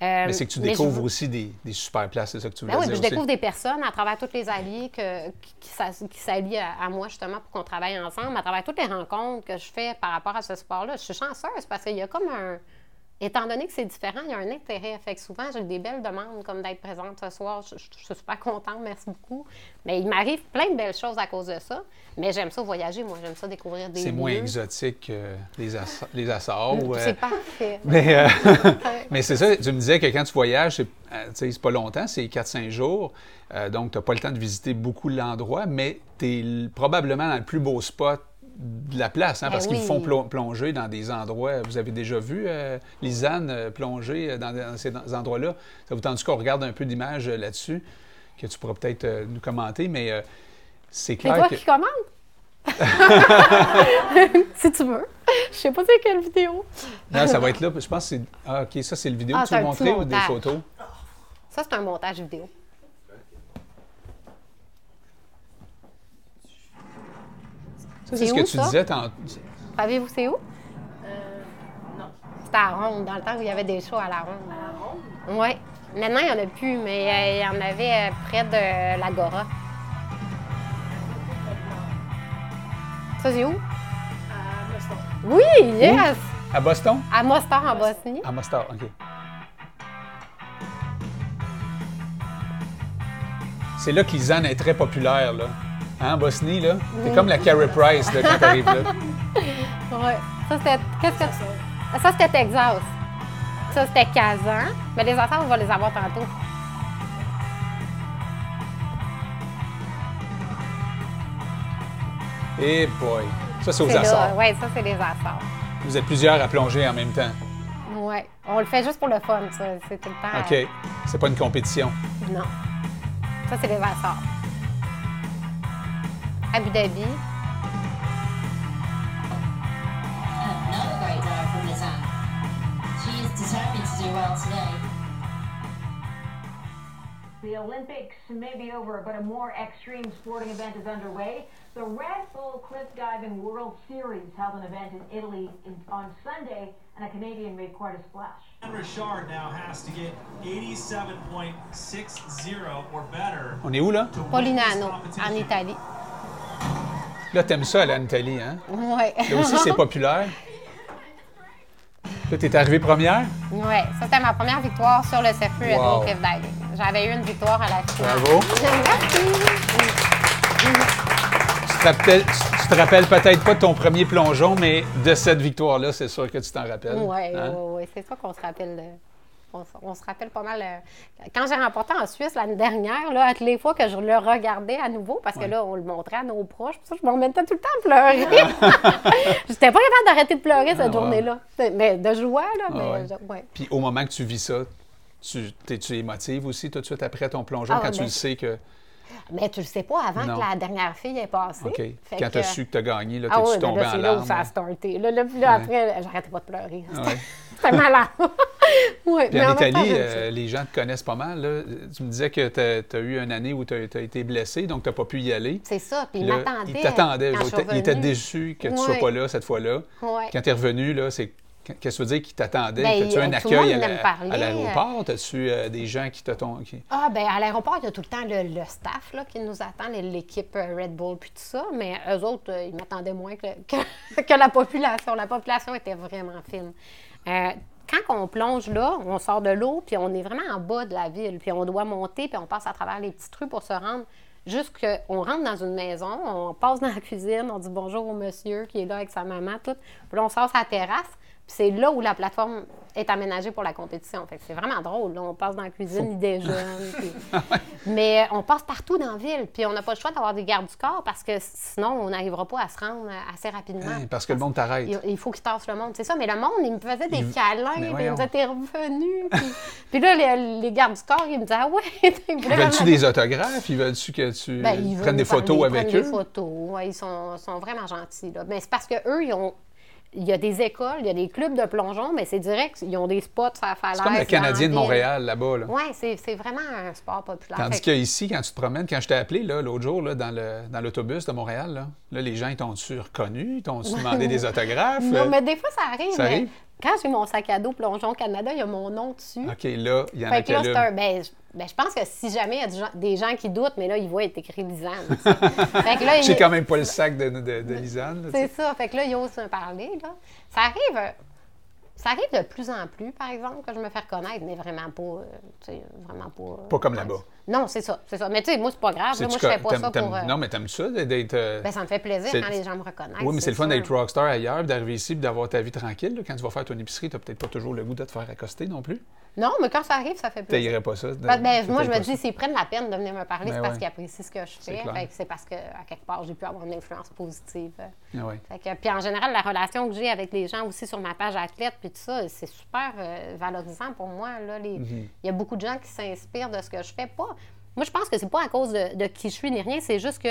Mais c'est que tu je découvres veux- aussi des, des super places, c'est ça que tu voulais ben oui, dire puis je aussi. découvre des personnes à travers tous les alliés que, qui, s'allient à, à moi, justement, pour qu'on travaille ensemble, à travers toutes les rencontres que je fais par rapport à ce sport-là. Je suis chanceuse parce qu'il y a comme un. Étant donné que c'est différent, il y a un intérêt. Fait que souvent, j'ai des belles demandes comme d'être présente ce soir. Je, je- je suis super contente, merci beaucoup. Mais il m'arrive plein de belles choses à cause de ça. Mais j'aime ça voyager, moi. J'aime ça découvrir des C'est moins exotique que les, Açores- les Açores. ou, euh, C'est parfait. Mais, euh, mais c'est ça, tu me disais que quand tu voyages, c'est euh, c'est pas longtemps, c'est 4-5 jours. Euh, donc, tu n'as pas le temps de visiter beaucoup l'endroit, mais tu es probablement dans le plus beau spot de la place, hein, Ben parce qu'ils oui. font plo- plonger dans des endroits. Vous avez déjà vu euh, Lisanne euh, plonger dans, dans ces endroits-là? Ça vous tente qu'on regarde un peu d'images euh, là-dessus, que tu pourras peut-être euh, nous commenter, mais euh, c'est C'est clair toi que. qui commande? si tu veux. Je sais pas c'est quelle vidéo. Non, ça va être là. Je pense que c'est. Ah, OK, ça, c'est le vidéo Ah, que tu c'est veux un petit montrer ou des photos? Ça, c'est un montage vidéo. C'est ce que où, tu ça? disais tant- Savez-vous c'est où? Euh, non. C'était à Ronde, dans le temps où il y avait des shows à la Ronde. À Ronde? Oui. Maintenant, il n'y en a plus, mais euh, il y en avait euh, près de l'Agora. Ça, c'est où? À Moston. Oui, yes! À Boston? À Mostar, en Bosnie. À Mostar, OK. C'est là que Lisanne est très populaire, là. Hein, en Bosnie, là? C'est comme la Carey Price, là, quand t'arrives là. Ouais. Ça, c'était. Qu'est-ce que. Ça, c'était Texas. Ça, c'était Kazan. Mais les enfants, on va les avoir tantôt. Eh boy! Ça, c'est aux Açores. Oui, ça, c'est les Açores. Vous êtes plusieurs à plonger en même temps. Oui. On le fait juste pour le fun, ça. C'est tout le temps. OK. C'est pas une compétition. Non. Ça, c'est les Açores. Abu Dhabi. Another great dive from Lisanne. She is determined to do well today. The Olympics may be over, but a more extreme sporting event is underway. The Red Bull Cliff Diving World Series held an event in Italy in, on Sunday, and a Canadian made quite a splash. And Richard now has to get 87.60 or better On est où, là? to Polinano, en. Italie. Là, t'aimes ça, en Italie, hein? Oui. Là aussi, c'est populaire. Là, t'es arrivé première? Oui, ça c'était ma première victoire sur le CFU Red Wow. Cliff Diving. J'avais eu une victoire à la finale. Bravo. Merci. Tu te rappelles, tu te rappelles peut-être pas de ton premier plongeon, mais de cette victoire-là, c'est sûr que tu t'en rappelles. Oui, hein? oui, oui. C'est ça qu'on se rappelle. euh, On, se- on se rappelle pas mal. euh, Quand j'ai remporté en Suisse l'année dernière, là, toutes les fois que je le regardais à nouveau, parce que là, on le montrait à nos proches, pour ça, je me remettais tout le temps à pleurer. J'étais pas capable d'arrêter de pleurer cette Ah, ouais. journée-là. Mais de joie, là, Ah, mais ouais. Puis au moment que tu vis ça, tu t'es-tu émotive aussi tout de suite après ton plongeon Ah, quand tu ben, le sais que. Mais tu le sais pas avant Non. que la dernière fille est passée. OK. Fait Quand tu as su que tu as gagné, là, Ah oui, ben tombé là, en c'est là où larmes? ça a starté. Là, là, puis là, après, j'arrêtais pas de pleurer. Ouais. c'était malade. oui, Puis mais en en temps, Italie, euh, les gens te connaissent pas mal. là. Tu me disais que tu as, eu une année où tu as, été blessé, donc tu n'as pas pu y aller. C'est ça. Puis ils m'attendaient. Ils t'attendaient. Ils étaient déçus que tu ne sois pas là cette fois-là. Ouais. Quand tu es revenu, là, c'est. Qu'est-ce que tu veux dire qu'ils t'attendaient? Ben, As-tu un accueil à venait la- l'aéroport? As-tu euh, des gens qui te t'ont. qui- Ah, ben à l'aéroport, il y a tout le temps le, le staff là, qui nous attend, l'équipe euh, Red Bull, puis tout ça. Mais eux autres, euh, ils m'attendaient moins que, que, que la population. La population était vraiment fine. Euh, quand on plonge là, on sort de l'eau, puis on est vraiment en bas de la ville, puis on doit monter, puis on passe à travers les petites rues pour se rendre. Jusqu'on rentre dans une maison, on passe dans la cuisine, on dit bonjour au monsieur qui est là avec sa maman, tout. Puis là, on sort la terrasse. C'est là où la plateforme est aménagée pour la compétition. Fait que c'est vraiment drôle. là. On passe dans la cuisine, ils déjeunent. puis- Mais on passe partout dans la ville. Puis on n'a pas le choix d'avoir des gardes du corps parce que sinon, on n'arrivera pas à se rendre assez rapidement. Hein, parce que le monde t'arrête. Il, il faut qu'il tasse le monde. C'est ça, mais le monde, il me faisait des Il- câlins, puis il me disait, t'es revenu. Puis, puis là, les, les gardes du corps, ils me disaient, ah ouais. Ils voulaient Veulent-tu des autographes? Ils veulent-tu que tu Ben, ils prennes des nous parler, photos ils avec prennent eux? des photos. Ouais, ils sont, sont vraiment gentils. Là. Mais c'est parce qu'eux, ils ont. Il y a des écoles, il y a des clubs de plongeon, mais c'est direct, ils ont des spots à la falaise. C'est comme le Canadien de. Montréal, là-bas. Là. Oui, c'est vraiment un sport populaire. Tandis qu'ici, quand tu te promènes, quand je t'ai appelé l'autre jour là, dans le- dans l'autobus de Montréal, là, là, les gens ils t'ont-tu reconnu? Ils t'ont-tu demandé des autographes? Non, mais des fois, ça arrive. Ça mais arrive? Quand j'ai mon sac à dos Plongeon Canada, il y a mon nom dessus. OK, là, il y en a Fait que là, c'est un. Ben, je, ben, je pense que si jamais il y a des gens, qui doutent, mais là, ils voient être écrit Lisanne. fait que là, il- quand même pas le sac de, de, de Lisanne. C'est ça. Fait que là, ils osent me parler. Là. Ça arrive. euh, Ça arrive de plus en plus, par exemple, que je me fais reconnaître, mais vraiment pas. euh, vraiment pas. euh, Pas comme ouais. là-bas. Non, c'est ça, c'est ça. Mais tu sais, moi, c'est pas grave. là. Moi, je fais pas ça pour. euh, Non, mais t'aimes ça d'être. euh, ben, ça me fait plaisir quand les gens me reconnaissent. oui, mais c'est le fun d'être rockstar ailleurs, d'arriver ici, d'avoir ta vie tranquille. là. Quand tu vas faire ton épicerie, t'as peut-être pas toujours le goût de te faire accoster non plus. Non, mais quand ça arrive, ça fait plaisir. T'haïrais pas ça. Ben, ben, moi, je me dis, s'ils prennent la peine de venir me parler, Ben c'est parce ouais. qu'ils apprécient ce que je fais. Fait c'est parce que, à quelque part, j'ai pu avoir une influence positive. Ah ouais. Fait que, puis en général, la relation que j'ai avec les gens aussi sur ma page athlète, puis tout ça, c'est super euh, valorisant pour moi. Là, les- Mhm. Il y a beaucoup de gens qui s'inspirent de ce que je fais. Pas, moi, je pense que c'est pas à cause de, de qui je suis ni rien, c'est juste que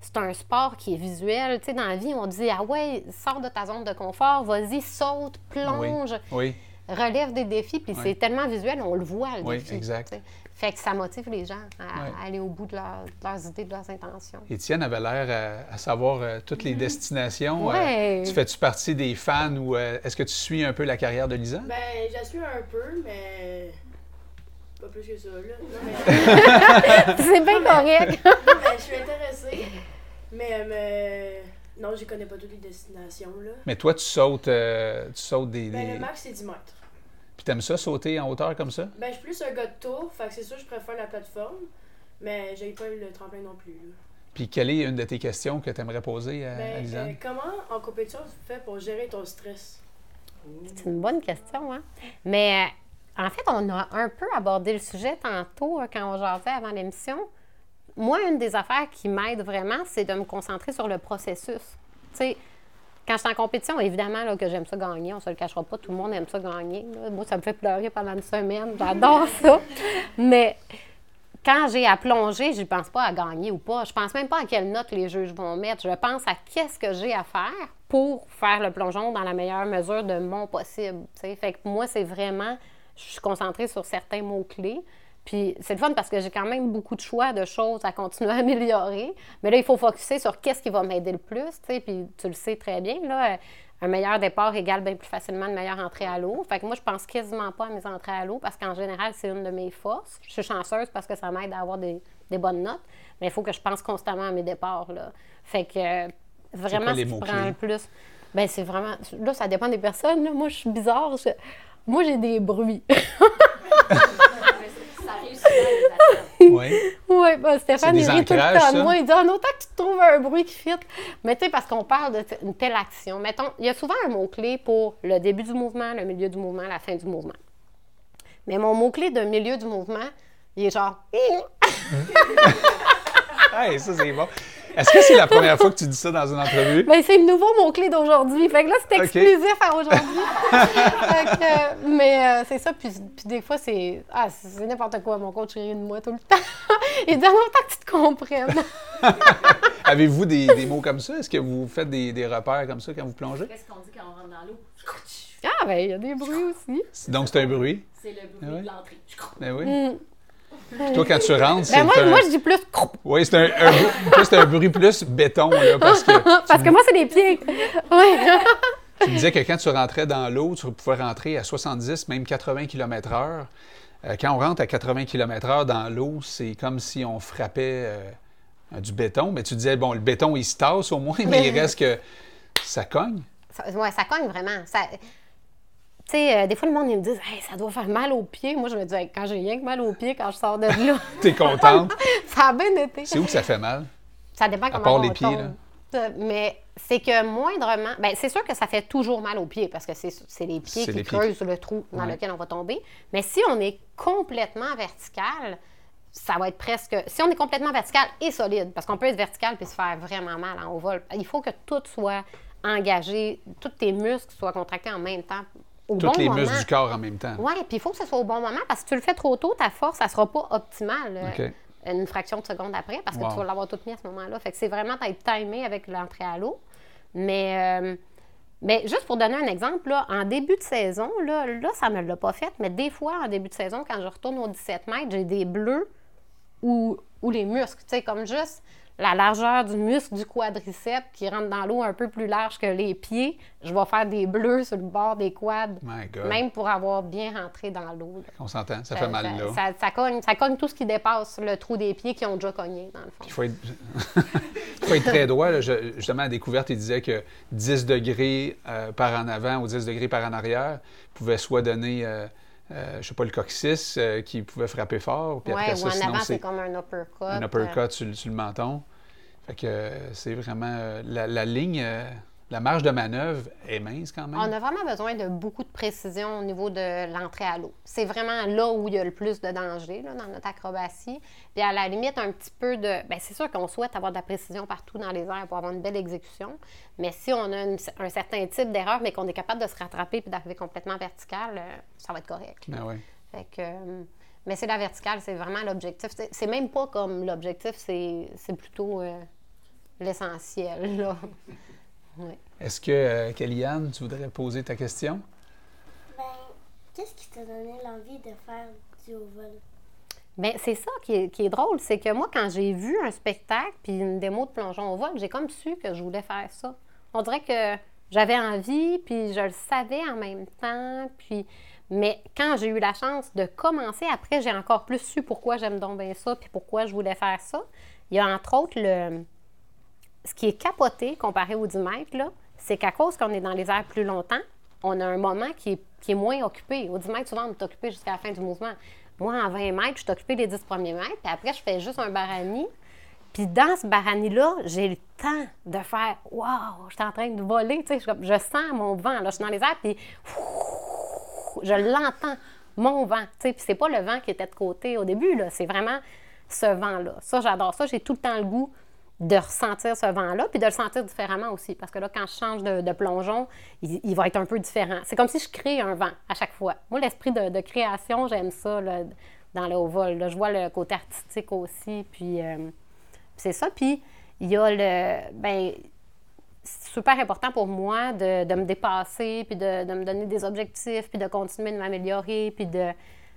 c'est un sport qui est visuel. Tu sais, dans la vie, on dit Ah ouais, sors de ta zone de confort, vas-y, saute, plonge, Oui. relève des défis, puis c'est tellement visuel, on le voit, le Oui, défi. exact. tu sais. Fait que ça motive les gens à, aller au bout de, leur- de leurs idées, de leurs intentions. Étienne avait l'air à, à savoir euh, toutes les destinations. Euh, tu fais-tu partie des fans ou euh, est-ce que tu suis un peu la carrière de Lisanne? Ben, j'en suis un peu, mais. Pas plus que ça, là. Non, mais, c'est bien correct. non, mais je suis intéressée. Mais, mais. Non, je connais pas toutes les destinations, là. Mais toi, tu sautes, euh, tu sautes des. Ben, des- le max, c'est 10 mètres. Puis t'aimes ça, sauter en hauteur comme ça? Ben, je suis plus un gars de tour, fait que c'est sûr, je préfère la plateforme. Mais j'ai pas eu le tremplin non plus, là. Puis quelle est une de tes questions que tu aimerais poser à, à Ben, Lisanne? euh, comment en compétition tu fais pour gérer ton stress? C'est une bonne question, hein? Mais euh, en fait, on a un peu abordé le sujet tantôt euh, quand on jasait avant l'émission. Moi, une des affaires qui m'aide vraiment, c'est de me concentrer sur le processus. Tu quand je suis en compétition, évidemment là, que j'aime ça gagner, on se le cachera pas, tout le monde aime ça gagner. Moi, ça me fait pleurer pendant une semaine, j'adore ça. Mais quand j'ai à plonger, je pense pas à gagner ou pas. Je pense même pas à quelle note les juges vont mettre. Je pense à qu'est-ce que j'ai à faire pour faire le plongeon dans la meilleure mesure de mon possible. Fait que moi, c'est vraiment, je suis concentrée sur certains mots-clés. Puis c'est le fun parce que j'ai quand même beaucoup de choix de choses à continuer à améliorer. Mais là, il faut focuser sur qu'est-ce qui va m'aider le plus. tu sais. Puis tu le sais très bien, là, un meilleur départ égale bien plus facilement une meilleure entrée à l'eau. Fait que moi, je pense quasiment pas à mes entrées à l'eau parce qu'en général, c'est une de mes forces. Je suis chanceuse parce que ça m'aide à avoir des, des bonnes notes. Mais il faut que je pense constamment à mes départs. Là. Fait que euh, vraiment, ce qui prend le plus, ben c'est vraiment. Là, ça dépend des personnes. là. Moi, je suis bizarre. je- Moi, j'ai des bruits. Oui. Oui, ben Stéphane, il rit tout le temps de moi. Il dit en autant que tu trouves un bruit qui fit. Mais tu sais, parce qu'on parle d'une telle action. Mettons, il y a souvent un mot-clé pour le début du mouvement, le milieu du mouvement, la fin du mouvement. Mais mon mot-clé de milieu du mouvement, il est genre. Hey, ça, c'est bon. Est-ce que c'est la première fois que tu dis ça dans une entrevue? Ben, c'est le nouveau mot-clé d'aujourd'hui. Fait que là, c'est exclusif à aujourd'hui. Euh, mais euh, c'est ça. Puis, puis des fois, c'est. Ah, c'est n'importe quoi. Mon coach rit de moi tout le temps. Il dit en autant que tu te comprennes. Avez-vous des, des mots comme ça? Est-ce que vous faites des, des repères comme ça quand vous plongez? Qu'est-ce qu'on dit quand on rentre dans l'eau? Ah, ben, il y a des bruits aussi. Donc, c'est un bruit. C'est le bruit Ah ouais? de l'entrée. Ben oui. Mm. Puis toi, quand tu rentres, c'est Ben, moi, un... moi, je dis plus. Oui, c'est un, un c'est un bruit plus béton, là, parce que Parce que moi, c'est des pieds. Oui. tu me disais que quand tu rentrais dans l'eau, tu pouvais rentrer à 70, même 80 km/h. Euh, quand on rentre à 80 km/h dans l'eau, c'est comme si on frappait euh, du béton. Mais tu disais, bon, le béton, il se tasse au moins, mais il reste que ça cogne. Ça, ouais, ça cogne vraiment. Ça... Tu sais, euh, des fois, le monde, ils me disent hey, ça doit faire mal aux pieds. Moi, je me dis Hey, quand j'ai rien que mal aux pieds, quand je sors de là, T'es contente? ça a bien été. C'est où que ça fait mal? Ça dépend comment part on les pieds, tombe. là. Euh, Mais c'est que moindrement. Ben, c'est sûr que ça fait toujours mal aux pieds parce que c'est c'est les pieds C'est qui les pieds. creusent le trou dans Ouais. lequel on va tomber. Mais si on est complètement vertical, ça va être presque. Si on est complètement vertical et solide, parce qu'on peut être vertical puis se faire vraiment mal en haut vol, il faut que tout soit engagé, tous tes muscles soient contractés en même temps. Au Tous bon les moment. muscles du corps en même temps. Oui, puis il faut que ce soit au bon moment parce que si tu le fais trop tôt, ta force, ça sera pas optimale euh, une fraction de seconde après parce que Wow. tu vas l'avoir toute mis à ce moment-là. Fait que c'est vraiment d'être timé avec l'entrée à l'eau. Mais, euh, mais juste pour donner un exemple, là, en début de saison, là, là ça ne me l'a pas fait, mais des fois, en début de saison, quand je retourne aux 17 mètres, j'ai des bleus ou, ou les muscles, tu sais, comme juste la largeur du muscle du quadriceps qui rentre dans l'eau un peu plus large que les pieds, je vais faire des bleus sur le bord des quads, même pour avoir bien rentré dans l'eau. On s'entend, ça fait mal là. Ça, ça cogne, ça cogne tout ce qui dépasse le trou des pieds qui ont déjà cogné, dans le fond. Il faut être, il faut être très droit. là. Je- justement, à la découverte, il disait que 10 degrés euh, par en avant ou 10 degrés par en arrière pouvaient soit donner, euh, euh, je sais pas, le coccyx euh, qui pouvait frapper fort. Puis Ouais, après ou ça, en sinon, avant, c'est comme un uppercut. un euh, uppercut sur le menton. Fait que euh, c'est vraiment... euh, la, la ligne, euh, la marge de manœuvre est mince quand même. On a vraiment besoin de beaucoup de précision au niveau de l'entrée à l'eau. C'est vraiment là où il y a le plus de danger là, dans notre acrobatie. Puis à la limite, un petit peu de. Bien, c'est sûr qu'on souhaite avoir de la précision partout dans les airs pour avoir une belle exécution. Mais si on a une- un certain type d'erreur, mais qu'on est capable de se rattraper puis d'arriver complètement vertical, ça va être correct. Ben ouais. Fait que, mais c'est la verticale, c'est vraiment l'objectif. C'est- même pas comme l'objectif, c'est c'est plutôt euh, l'essentiel. là. Ouais. Est-ce que, euh, Kellyanne, tu voudrais poser ta question? Ben, qu'est-ce qui t'a donné l'envie de faire du haut vol? Bien, c'est ça qui est, qui est drôle, c'est que moi, quand j'ai vu un spectacle puis une démo de plongeon au vol, j'ai comme su que je voulais faire ça. On dirait que j'avais envie, puis je le savais en même temps, puis... Mais quand j'ai eu la chance de commencer, après, j'ai encore plus su pourquoi j'aime donc bien ça, puis pourquoi je voulais faire ça. Il y a entre autres le... Ce qui est capoté comparé aux 10 mètres, là, c'est qu'à cause qu'on est dans les airs plus longtemps, on a un moment qui est, qui est moins occupé. Au 10 mètres, souvent, on est occupé jusqu'à la fin du mouvement. Moi, en 20 mètres, je suis occupée les 10 premiers mètres, puis après, je fais juste un barani. Puis dans ce barani-là, j'ai le temps de faire Waouh, je suis en train de voler, tu sais, je, je sens mon vent, là, je suis dans les airs, puis je l'entends, mon vent, puis c'est pas le vent qui était de côté au début, là, c'est vraiment ce vent-là. Ça, j'adore ça, j'ai tout le temps le goût de ressentir ce vent-là, puis de le sentir différemment aussi, parce que là, quand je change de, plongeon, il, va être un peu différent. C'est comme si je crée un vent à chaque fois. Moi, l'esprit de, création, j'aime ça, là, dans le haut vol. là. Je vois le côté artistique aussi, puis euh, c'est ça. Puis il y a le... Ben, super important pour moi de, de me dépasser, puis de, de me donner des objectifs, puis de continuer de m'améliorer, puis de,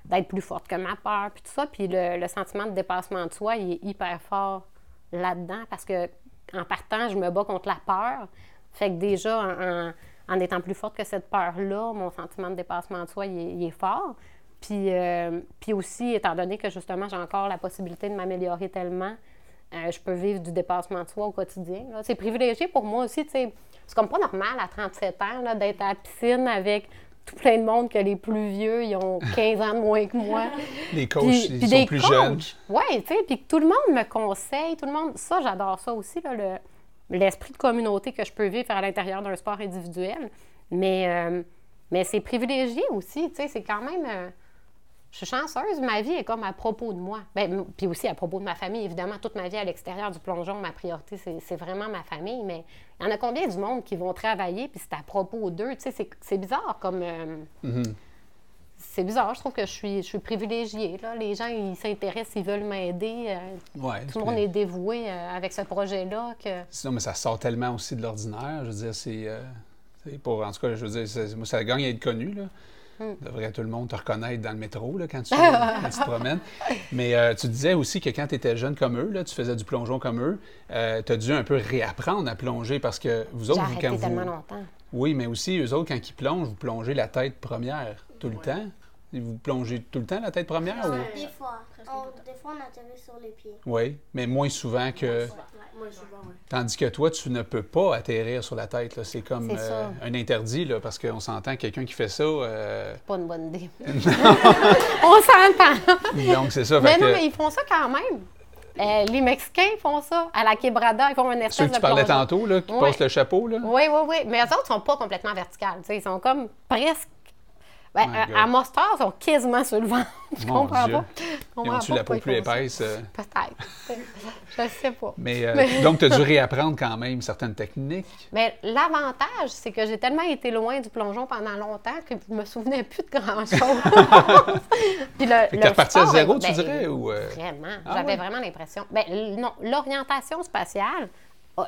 d'être plus forte que ma peur, puis tout ça. Puis le, le sentiment de dépassement de soi, il est hyper fort là-dedans parce que en partant, je me bats contre la peur. Fait que déjà, en, en- étant plus forte que cette peur-là, mon sentiment de dépassement de soi, il est fort. Puis, euh, puis aussi, étant donné que justement, j'ai encore la possibilité de m'améliorer tellement, euh, je peux vivre du dépassement de soi au quotidien. C'est privilégié pour moi aussi. C'est comme pas normal à 37 ans d'être à la piscine avec tout plein de monde que les plus vieux, ils ont 15 ans de moins que moi. Les coachs, Puis- ils puis sont des plus coachs. jeunes. Oui, tu sais, puis que tout le monde me conseille, tout le monde. Ça, j'adore ça aussi, le- l'esprit de communauté que je peux vivre à l'intérieur d'un sport individuel. Mais, euh, mais c'est privilégié aussi, tu sais, c'est quand même. euh, je suis chanceuse, ma vie est comme à propos de moi. Ben, puis aussi à propos de ma famille, évidemment. Toute ma vie à l'extérieur du plongeon, ma priorité, c'est vraiment ma famille. Mais il y en a combien du monde qui vont travailler, puis c'est à propos d'eux? Tu sais, c'est- bizarre comme. euh, c'est bizarre, je trouve que je suis, je suis privilégiée. Là. Les gens, ils s'intéressent, ils veulent m'aider. euh, Ouais, tout le monde est dévoué euh, avec ce projet-là. Que... Sinon, mais ça sort tellement aussi de l'ordinaire. Je veux dire, c'est. pour, en tout cas, je veux dire, moi, ça gagne à être connu. Là. Hmm. Devrait tout le monde te reconnaître dans le métro là, quand, tu, quand tu te promènes. Mais euh, tu disais aussi que quand tu étais jeune comme eux, là, tu faisais du plongeon comme eux, tu as dû un peu réapprendre à plonger parce que vous autres, vous, quand tellement vous. longtemps. Oui, mais aussi, eux autres, quand ils plongent, vous plongez la tête première tout le temps. Vous plongez tout le temps la tête première? ou- Des fois. On- des fois, on atterrit sur les pieds. Oui, mais moins souvent que. Moi. Tandis que toi, tu ne peux pas atterrir sur la tête. C'est comme euh, un interdit, là, parce qu'on s'entend quelqu'un qui fait ça. euh, Pas une bonne idée. On s'entend. Donc, c'est ça. Mais fait non, que- mais ils font ça quand même. Euh, les Mexicains font ça. À la quebrada, ils font un Ceux espèce que tu de parlais plongeon. tantôt, là, qui Ouais. passent le chapeau, là. Oui, oui, oui. Mais eux autres sont pas complètement verticales. tu sais, Ils sont comme presque. Ben, à Mostar, ils sont quasiment sur le ventre. Je Mon comprends Dieu. pas? Ils ont-tu la peau plus épaisse? euh? Peut-être. Je sais pas. Mais, euh, donc, tu as dû réapprendre quand même certaines techniques. Mais l'avantage, c'est que j'ai tellement été loin du plongeon pendant longtemps que je me souvenais plus de grand-chose. Puis le, reparti à zéro, tu ben, dirais? Ou, euh, Vraiment. Ah J'avais ouais? vraiment l'impression. Ben, non, l'orientation spatiale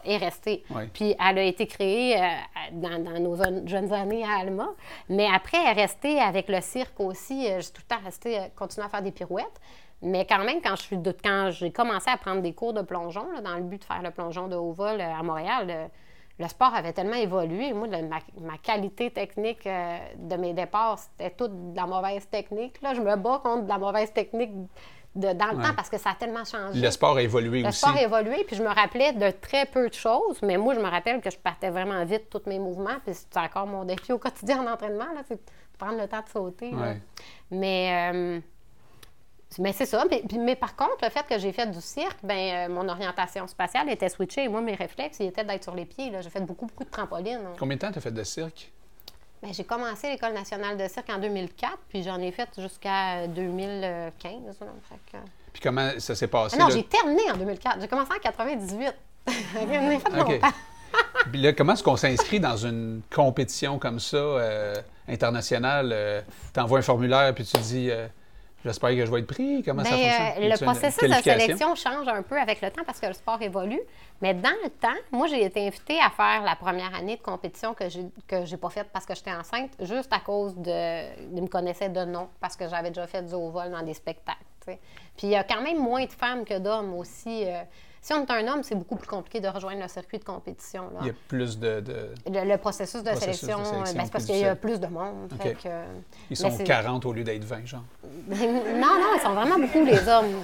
est restée. Ouais. Puis elle a été créée euh, dans, dans nos jeunes années à Alma. Mais après, elle est restée avec le cirque aussi. Euh, J'ai tout le temps resté, euh, continué à faire des pirouettes. Mais quand même, quand je suis de- quand j'ai commencé à prendre des cours de plongeon, là, dans le but de faire le plongeon de haut vol à Montréal, le, le sport avait tellement évolué. Moi, le- ma, ma qualité technique euh, de mes départs, c'était toute de la mauvaise technique. Là, je me bats contre de la mauvaise technique de- dans le Ouais. temps parce que ça a tellement changé. le sport a évolué Le aussi. sport a évolué, puis je me rappelais de très peu de choses, mais moi, je me rappelle que je partais vraiment vite tous mes mouvements, puis c'est encore mon défi au quotidien en entraînement, là, c'est de prendre le temps de sauter. là. Mais, euh, mais c'est ça. Puis- mais par contre, le fait que j'ai fait du cirque, ben, euh, mon orientation spatiale était switchée. Et moi, mes réflexes, ils étaient d'être sur les pieds. là. J'ai fait beaucoup, beaucoup de trampoline. hein. Combien de temps tu as fait de cirque? Ben, j'ai commencé l'École nationale de cirque en 2004, puis j'en ai fait jusqu'à 2015. là. Fait que- Puis comment ça s'est passé? Ah non, là? j'ai terminé en 2004. J'ai commencé en 98. J'en ai fait. Puis là, comment est-ce qu'on s'inscrit dans une compétition comme ça, euh, internationale? tu envoies un formulaire, puis tu dis euh, J'espère que je vais être pris. Comment ça Ben, fonctionne? euh, le processus de sélection change un peu avec le temps parce que le sport évolue. Mais dans le temps, moi, j'ai été invitée à faire la première année de compétition que j'ai que j'ai pas faite parce que j'étais enceinte, juste à cause de, de me connaissais de nom, parce que j'avais déjà fait du haut vol dans des spectacles. Puis il y a quand même moins de femmes que d'hommes aussi. euh. Si on est un homme, c'est beaucoup plus compliqué de rejoindre le circuit de compétition. là. Il y a plus de. de- Le, le processus de Processus sélection, euh, sélection, ben, c'est parce qu'il y a plus de monde. Fait que- Ils sont c'est- 40 au lieu d'être 20, genre. non, non, ils sont vraiment beaucoup, les hommes.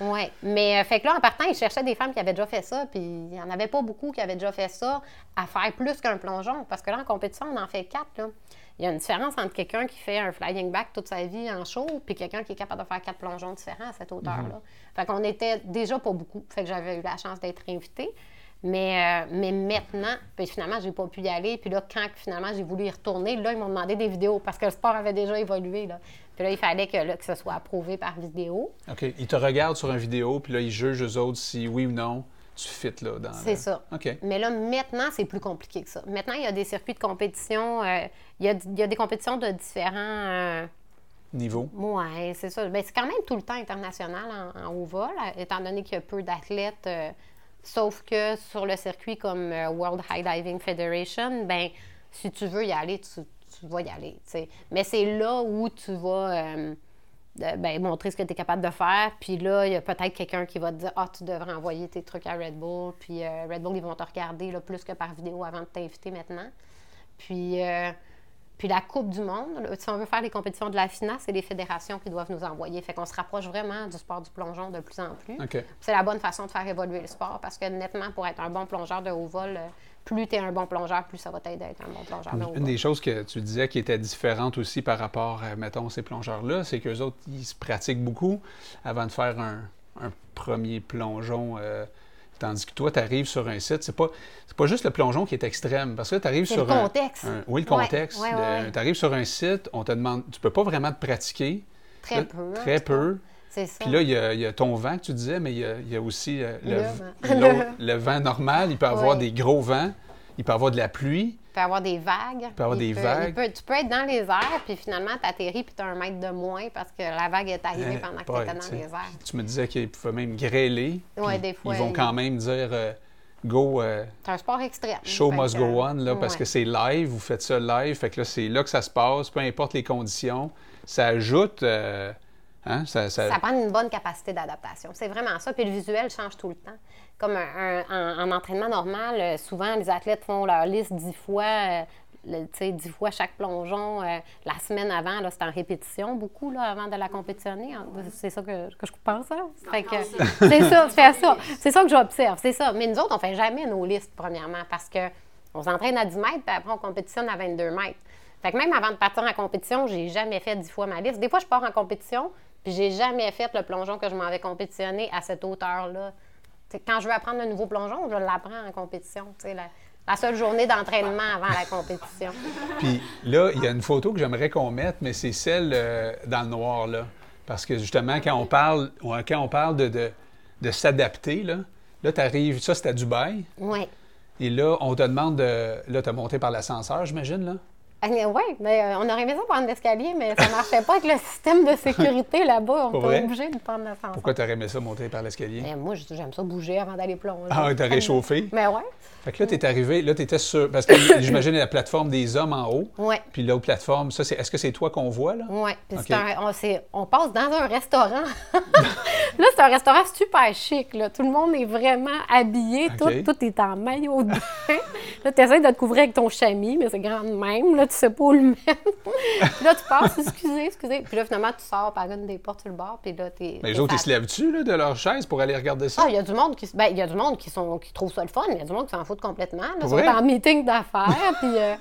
Oui. Mais euh, fait que là, en partant, ils cherchaient des femmes qui avaient déjà fait ça, puis il n'y en avait pas beaucoup qui avaient déjà fait ça à faire plus qu'un plongeon. Parce que là, en compétition, on en fait quatre. Là. Il y a une différence entre quelqu'un qui fait un flying back toute sa vie en show, puis quelqu'un qui est capable de faire quatre plongeons différents à cette hauteur-là. Fait qu'on était déjà pas beaucoup. Fait que j'avais eu la chance d'être invitée. Mais, euh, mais maintenant, puis finalement, j'ai pas pu y aller. Puis là, quand finalement j'ai voulu y retourner, là, ils m'ont demandé des vidéos parce que le sport avait déjà évolué. Là. Puis là, il fallait que, là, que ce soit approuvé par vidéo. OK. Ils te regardent sur une vidéo, puis là, ils jugent eux autres si oui ou non tu fit là. dans C'est le- ça. Mais là, maintenant, c'est plus compliqué que ça. Maintenant, il y a des circuits de compétition. euh, il, y a, il y a des compétitions de différents. euh, Niveau. Oui, c'est ça. Ben, c'est quand même tout le temps international en, en haut vol, euh, étant donné qu'il y a peu d'athlètes. euh, sauf que sur le circuit comme World High Diving Federation, ben si tu veux y aller, tu, tu vas y aller. Mais c'est là où tu vas euh, ben, montrer ce que tu es capable de faire. Puis là, il y a peut-être quelqu'un qui va te dire Ah, tu devrais envoyer tes trucs à Red Bull. Puis euh, Red Bull, ils vont te regarder là, plus que par vidéo avant de t'inviter maintenant. Puis, euh, puis la Coupe du Monde, là, si on veut faire les compétitions de la FINA, c'est les fédérations qui doivent nous envoyer. Fait qu'on se rapproche vraiment du sport du plongeon de plus en plus. C'est la bonne façon de faire évoluer le sport parce que nettement, pour être un bon plongeur de haut vol, euh, plus tu es un bon plongeur, plus ça va t'aider à être un bon plongeur Une des choses que tu disais qui était différente aussi par rapport, à, mettons, ces plongeurs-là, c'est qu'eux autres, ils se pratiquent beaucoup avant de faire un, un premier plongeon. euh, tandis que toi, tu arrives sur un site, c'est pas, c'est pas juste le plongeon qui est extrême, parce que tu arrives sur le un- contexte. un- oui, le contexte. ouais, ouais, ouais. Tu arrives sur un site, on te demande, tu peux pas vraiment te pratiquer. Très peu. Très peu. C'est ça. Puis là, il y, a, il y a ton vent que tu disais, mais il y a, il y a aussi euh, le, vent. l'eau- le vent normal. Il peut avoir des gros vents, il peut avoir de la pluie. Il peut y avoir des vagues. Il peut y avoir des peut- vagues. peut- tu peux être dans les airs, puis finalement, tu atterris, puis tu as un mètre de moins parce que la vague est arrivée Euh, pendant que tu étais dans les airs. Tu me disais qu'ils pouvaient même grêler. Puis des fois, Ils vont quand même dire euh, go, euh, C'est un sport extrême. show must que, go on, là, parce ouais. que c'est live, vous faites ça live. Fait que là, c'est là que ça se passe, peu importe les conditions. Ça ajoute. euh, hein, ça, ça- Ça prend une bonne capacité d'adaptation. C'est vraiment ça. Puis le visuel change tout le temps. Comme un- un- en, en entraînement normal, euh, souvent, les athlètes font leur liste dix fois, euh, le- tu sais, dix fois chaque plongeon. euh, la semaine avant, là, c'est en répétition beaucoup, là, avant de la compétitionner. C'est ça que, que je pense. Hein? C'est ça, c'est ça. C'est ça que j'observe, c'est ça. Mais nous autres, on fait jamais nos listes, premièrement, parce que on s'entraîne à 10 mètres, puis après, on compétitionne à 22 mètres. Fait que même avant de partir en compétition, j'ai jamais fait 10 fois ma liste. Des fois, je pars en compétition, Puis j'ai jamais fait le plongeon que je m'en vais compétitionner à cette hauteur-là. T'sais, quand je veux apprendre un nouveau plongeon, je l'apprends en compétition. La, la seule journée d'entraînement avant la compétition. Puis là, il y a une photo que j'aimerais qu'on mette, mais c'est celle euh, dans le noir, là. Parce que justement, quand on parle, ouais, quand on parle de, de, de s'adapter, là, là tu arrives, ça c'est à Dubaï, Oui. et là, on te demande de. Là, tu as monté par l'ascenseur, j'imagine, là? Oui, mais euh, on aurait aimé ça prendre l'escalier, mais ça marchait pas avec le système de sécurité là-bas. On était obligé de prendre l'ascenseur. Pourquoi tu aurais aimé ça monter par l'escalier? Moi, j'aime ça bouger avant d'aller plonger. Ah, t'as réchauffé? Mais ouais. Fait que là, tu es arrivé, là, tu étais sur. Parce que j'imagine la plateforme des hommes en haut. Ouais. Puis l'autre plateforme, ça, c'est. Est-ce que c'est toi qu'on voit, là? Oui, puis un- on, passe dans un restaurant. là, c'est un restaurant super chic. Là. Tout le monde est vraiment habillé. Tout, tout est en maillot de bain. là, tu essaies de te couvrir avec ton chamis, mais c'est grand de même. Là, tu sais pas où le mettre. puis là, tu passes, excusez, excusez. Puis là, finalement, tu sors par une des portes sur le bord, puis là, t'es... Mais les autres, ils se lèvent-tu, là, de leur chaise pour aller regarder ça? Ah, il y a du monde qui, ben, il y a du monde qui, sont, qui trouve ça le fun, il y a du monde qui s'en fout complètement. Là, ils sont en meeting d'affaires, puis, euh.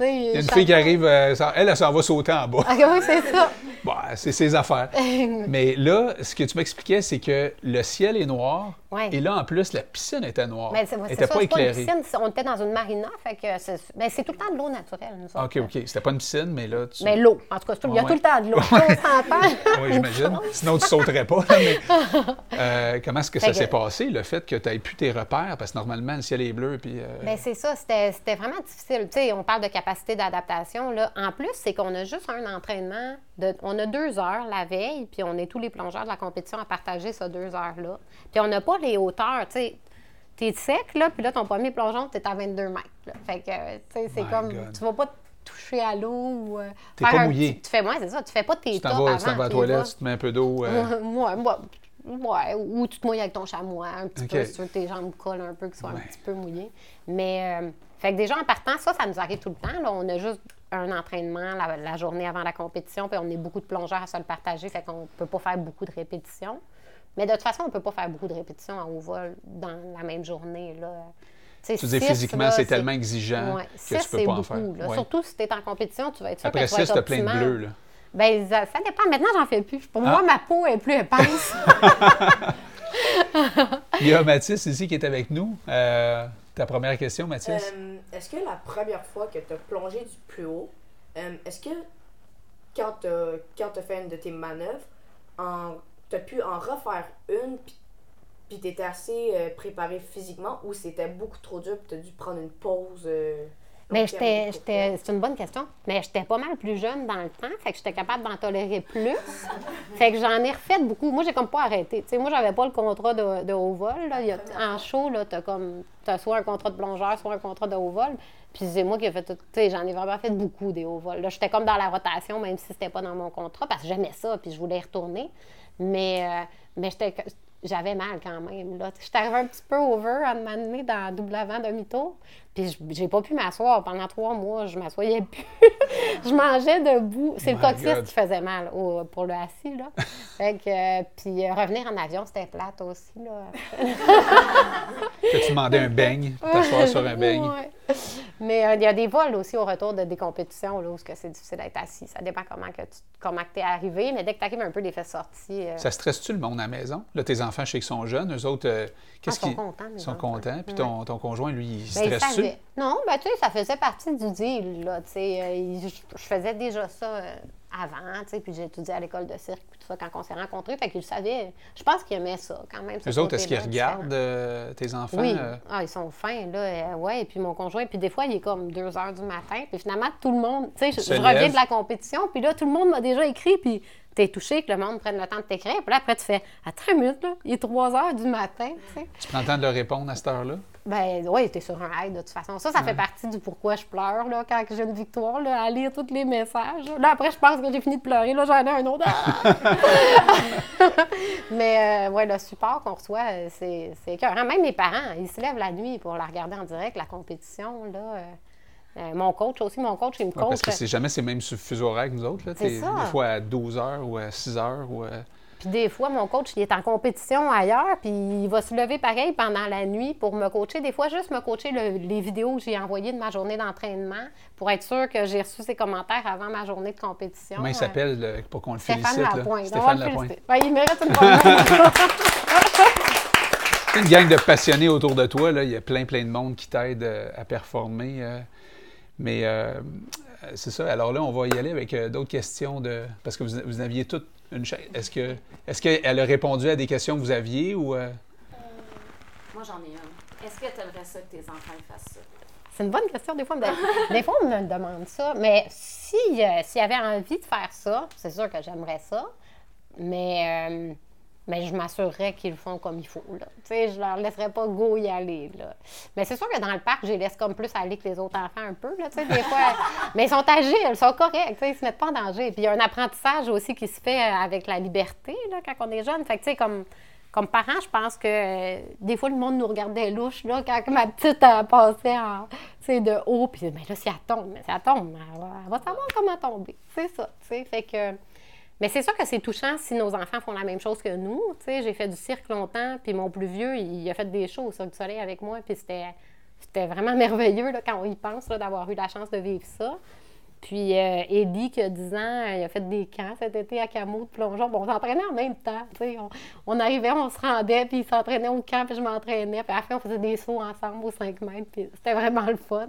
Il y a une fille qui arrive, euh, elle, elle s'en va sauter en bas. Ah, oui, c'est ça. Bon, c'est ses affaires. Mais là, ce que tu m'expliquais, c'est que le ciel est noir. Ouais. Et là, en plus, la piscine était noire. Mais c'est n'était ça, pas une piscine, on était dans une marina, fait que c'est ben, c'est tout le temps de l'eau naturelle, nous autres. OK, OK. C'était pas une piscine, mais là, tu... Mais l'eau, en tout cas, il y a Ouais. tout le temps de l'eau. S'entend. Oui, j'imagine. Sinon, tu sauterais pas. là, mais, euh, comment est-ce que ça que- s'est passé, le fait que tu n'aies plus tes repères? Parce que normalement, le ciel est bleu, puis... euh, Ben, c'est ça, c'était c'était vraiment difficile. Tu sais, on parle de capacité d'adaptation. là. En plus, c'est qu'on a juste un entraînement. De, on a deux heures la veille, puis on est tous les plongeurs de la compétition à partager ces deux heures-là. Puis on n'a pas les hauteurs, tu sais. T'es sec, là, puis là, ton premier plongeon, t'es à 22 mètres. là. Fait que, tu sais, c'est comme... God. Tu vas pas te toucher à l'eau ou... euh, T'es pas mouillé. petit- Tu fais, ouais, c'est ça. Tu fais pas tes tu tops t'en vas, avant. tu t'en vas à la toilette, tu te mets un peu d'eau. euh, Ouais, moi, ouais, ou tu te mouilles avec ton chamois un petit peu, si tu veux que tes jambes collent un peu, qu'ils soient Ouais. un petit peu mouillées. Mais, euh, fait que déjà en partant, ça, ça nous arrive tout le temps. Là. On a juste un entraînement la, la journée avant la compétition, puis on est beaucoup de plongeurs à se le partager, fait qu'on peut pas faire beaucoup de répétitions. Mais de toute façon, on peut pas faire beaucoup de répétitions en haut vol dans la même journée. Là. Tu dis physiquement, c'est tellement exigeant Ouais, que tu peux pas en faire. là. Ouais. Surtout si tu es en compétition, tu vas être sûr Après que tu vas être plein de bleus. Là. Ben, ça, ça dépend. Maintenant, j'en fais plus. Pour Ah. moi, ma peau est plus épaisse. Il y a Mathis ici qui est avec nous. Euh, ta première question, Mathis? Euh, est-ce que la première fois que tu as plongé du plus haut, euh, est-ce que quand tu as, fait une de tes manœuvres, tu as pu en refaire une, puis- tu étais assez euh, préparé physiquement, ou c'était beaucoup trop dur, puis tu as dû prendre une pause? Euh, Mais j'étais, terme? c'est une bonne question. Mais j'étais pas mal plus jeune dans le temps, fait que j'étais capable d'en tolérer plus. fait que j'en ai refait beaucoup. Moi, j'ai comme pas arrêté. Sais, moi, j'avais pas le contrat de, de haut vol. Là. Il y a- en show, là, t'as comme, t'as soit un contrat de plongeur, soit un contrat de haut vol. Puis c'est moi qui ai fait tout. Tu sais, j'en ai vraiment fait beaucoup des hauts vols. Là, j'étais comme dans la rotation, même si c'était pas dans mon contrat, parce que j'aimais ça, puis je voulais y retourner. Mais, euh, mais j'étais, j'avais mal quand même. Là. J'étais arrivée un petit peu over à moment donné dans double avant demi-tour. Puis je- j'ai pas pu m'asseoir pendant trois mois. Je m'assoyais plus. je mangeais debout. C'est le coccyx God. qui faisait mal au- pour le assis. Là. fait que, euh, puis euh, revenir en avion, c'était plate aussi. Là. Que tu demandais un beigne, t'asseoir sur un beigne. Ouais. Mais euh, il y a des vols aussi au retour de des compétitions là, où c'est que c'est difficile d'être assis. Ça dépend comment que tu comment que es arrivé, mais dès que tu arrives un peu des fesses sorties. euh, Ça stresse-tu le monde à la maison? Là, tes enfants, je sais qu'ils sont jeunes. Eux autres, euh, qu'est-ce Ah, ils sont qu'ils contents, mes sont contents. Puis ton, ton conjoint, lui, il Ben, stresse-tu? Non, ben, tu sais, ça faisait partie du deal, là, tu sais. Je je faisais déjà ça euh, avant, tu sais, puis j'ai étudié à l'école de cirque, puis tout ça, quand on s'est rencontrés, fait qu'il savait. Je pense qu'il aimait ça, quand même. Eux autres, est-ce qu'ils regardent euh, tes enfants? Oui. euh? Ah, ils sont fins, là. euh, ouais, et puis mon conjoint, puis des fois, il est comme 2 heures du matin, puis finalement, tout le monde, tu sais, je, reviens de la compétition, puis là, tout le monde m'a déjà écrit, puis t'es touché que le monde prenne le temps de t'écrire, puis là, après, tu fais, attends une minute, là, il est 3 heures du matin, tu sais. Tu prends le temps de leur répondre à cette heure-là? Ben oui, t'es sur un high de toute façon. Ça, ça fait partie du pourquoi je pleure là, quand j'ai une victoire, là, à lire tous les messages. Là, après, je pense que j'ai fini de pleurer. Là, j'en ai un autre. Mais euh, ouais, le support qu'on reçoit, euh, c'est c'est écœurant. Même mes parents, ils se lèvent la nuit pour la regarder en direct, la compétition. Là, euh, euh, mon coach aussi, mon coach, il me Ouais, parce coach. que c'est jamais ces mêmes fuseaux horaires que nous autres. là. C'est T'es ça. Des fois à 12 heures ou à 6 heures. Ou à- Puis des fois, mon coach, il est en compétition ailleurs, puis il va se lever pareil pendant la nuit pour me coacher. Des fois, juste me coacher le- les vidéos que j'ai envoyées de ma journée d'entraînement pour être sûr que j'ai reçu ses commentaires avant ma journée de compétition. Comment il s'appelle pour qu'on le Stéphane félicite? là? Lapointe. Stéphane le Lapointe. Ben, il mérite une bonne une gang de passionnés autour de toi. Là. Il y a plein, plein de monde qui t'aide euh, à performer. euh. mais euh, c'est ça. Alors là, on va y aller avec d'autres questions. de Parce que vous, vous aviez toutes une chaîne. Est-ce que est-ce qu'elle a répondu à des questions que vous aviez ou. euh, Moi, j'en ai une. Est-ce que tu aimerais ça que tes enfants fassent ça? C'est une bonne question. Des fois, on me, des fois, on me demande ça. Mais si, euh, s'il y avait envie de faire ça, c'est sûr que j'aimerais ça. Mais, euh, mais je m'assurerais qu'ils le font comme il faut. Là. Tu sais, je leur laisserais pas go y aller. Là. Mais c'est sûr que dans le parc, je les laisse comme plus aller que les autres enfants un peu. Là, tu sais, des fois. mais ils sont agiles, ils sont corrects. tu sais, Ils se mettent pas en danger. Puis il y a un apprentissage aussi qui se fait euh, avec la liberté là, quand on est jeune. Fait que, tu sais, comme comme parents, je pense que euh, des fois, le monde nous regardait louche, là, quand ma petite elle passait en, tu sais, de haut. Puis, mais là, si elle tombe, mais si elle tombe, elle va, elle va savoir comment tomber. C'est ça, tu sais. Fait que... Mais c'est sûr que c'est touchant si nos enfants font la même chose que nous. J'ai fait du cirque longtemps, puis mon plus vieux, il a fait des shows au Cirque Soleil avec moi, puis c'était, c'était vraiment merveilleux, là, quand on y pense, là, d'avoir eu la chance de vivre ça. Puis euh, Eddie, qui a 10 ans, il a fait des camps cet été à Camo de plongeon. Bon, on s'entraînait en même temps. On, on arrivait, on se rendait, puis il s'entraînait au camp, puis je m'entraînais. Puis après, on faisait des sauts ensemble aux 5 mètres. Puis c'était vraiment le fun.